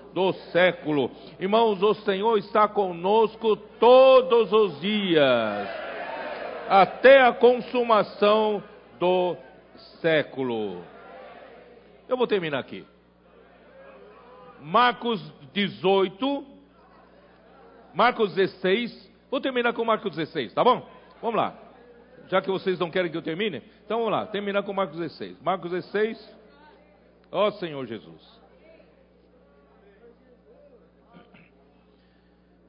do século. Irmãos, o Senhor está conosco todos os dias, até a consumação do século. Eu vou terminar aqui. Marcos 18, Marcos 16. Vou terminar com Marcos 16, tá bom? Vamos lá. Já que vocês não querem que eu termine, então vamos lá, terminar com Marcos 16. Marcos 16. Ó Senhor Jesus.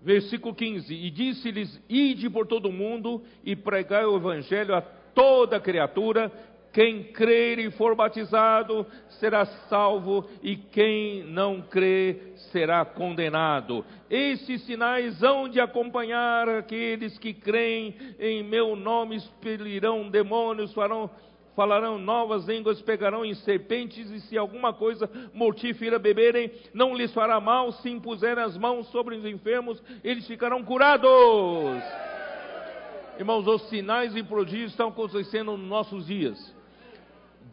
Versículo 15: E disse-lhes: Ide por todo o mundo e pregai o evangelho a toda criatura. Quem crer e for batizado será salvo, e quem não crer será condenado. Esses sinais hão de acompanhar aqueles que creem, em meu nome expelirão demônios, farão falarão novas línguas, pegarão em serpentes, e se alguma coisa mortífera beberem, não lhes fará mal, se impuserem as mãos sobre os enfermos, eles ficarão curados. Irmãos, os sinais e prodígios estão acontecendo nos nossos dias.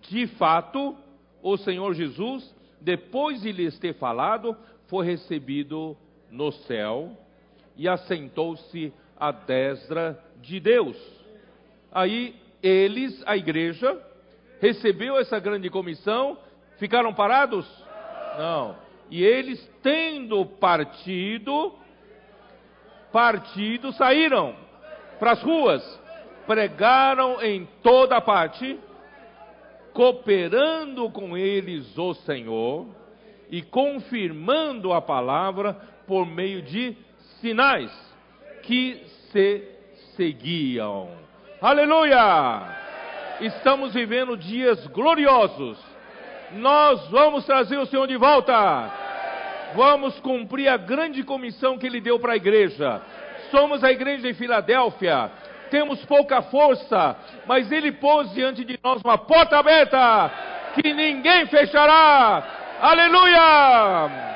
De fato, o Senhor Jesus, depois de lhes ter falado, foi recebido no céu e assentou-se à destra de Deus. Aí eles, a igreja, recebeu essa grande comissão, ficaram parados? Não. E eles, tendo partido, partido, saíram para as ruas, pregaram em toda parte, cooperando com eles o Senhor e confirmando a palavra por meio de sinais que se seguiam. Aleluia! Estamos vivendo dias gloriosos. Nós vamos trazer o Senhor de volta. Vamos cumprir a grande comissão que Ele deu para a igreja. Somos a igreja de Filadélfia. Temos pouca força, mas Ele pôs diante de nós uma porta aberta que ninguém fechará. Aleluia!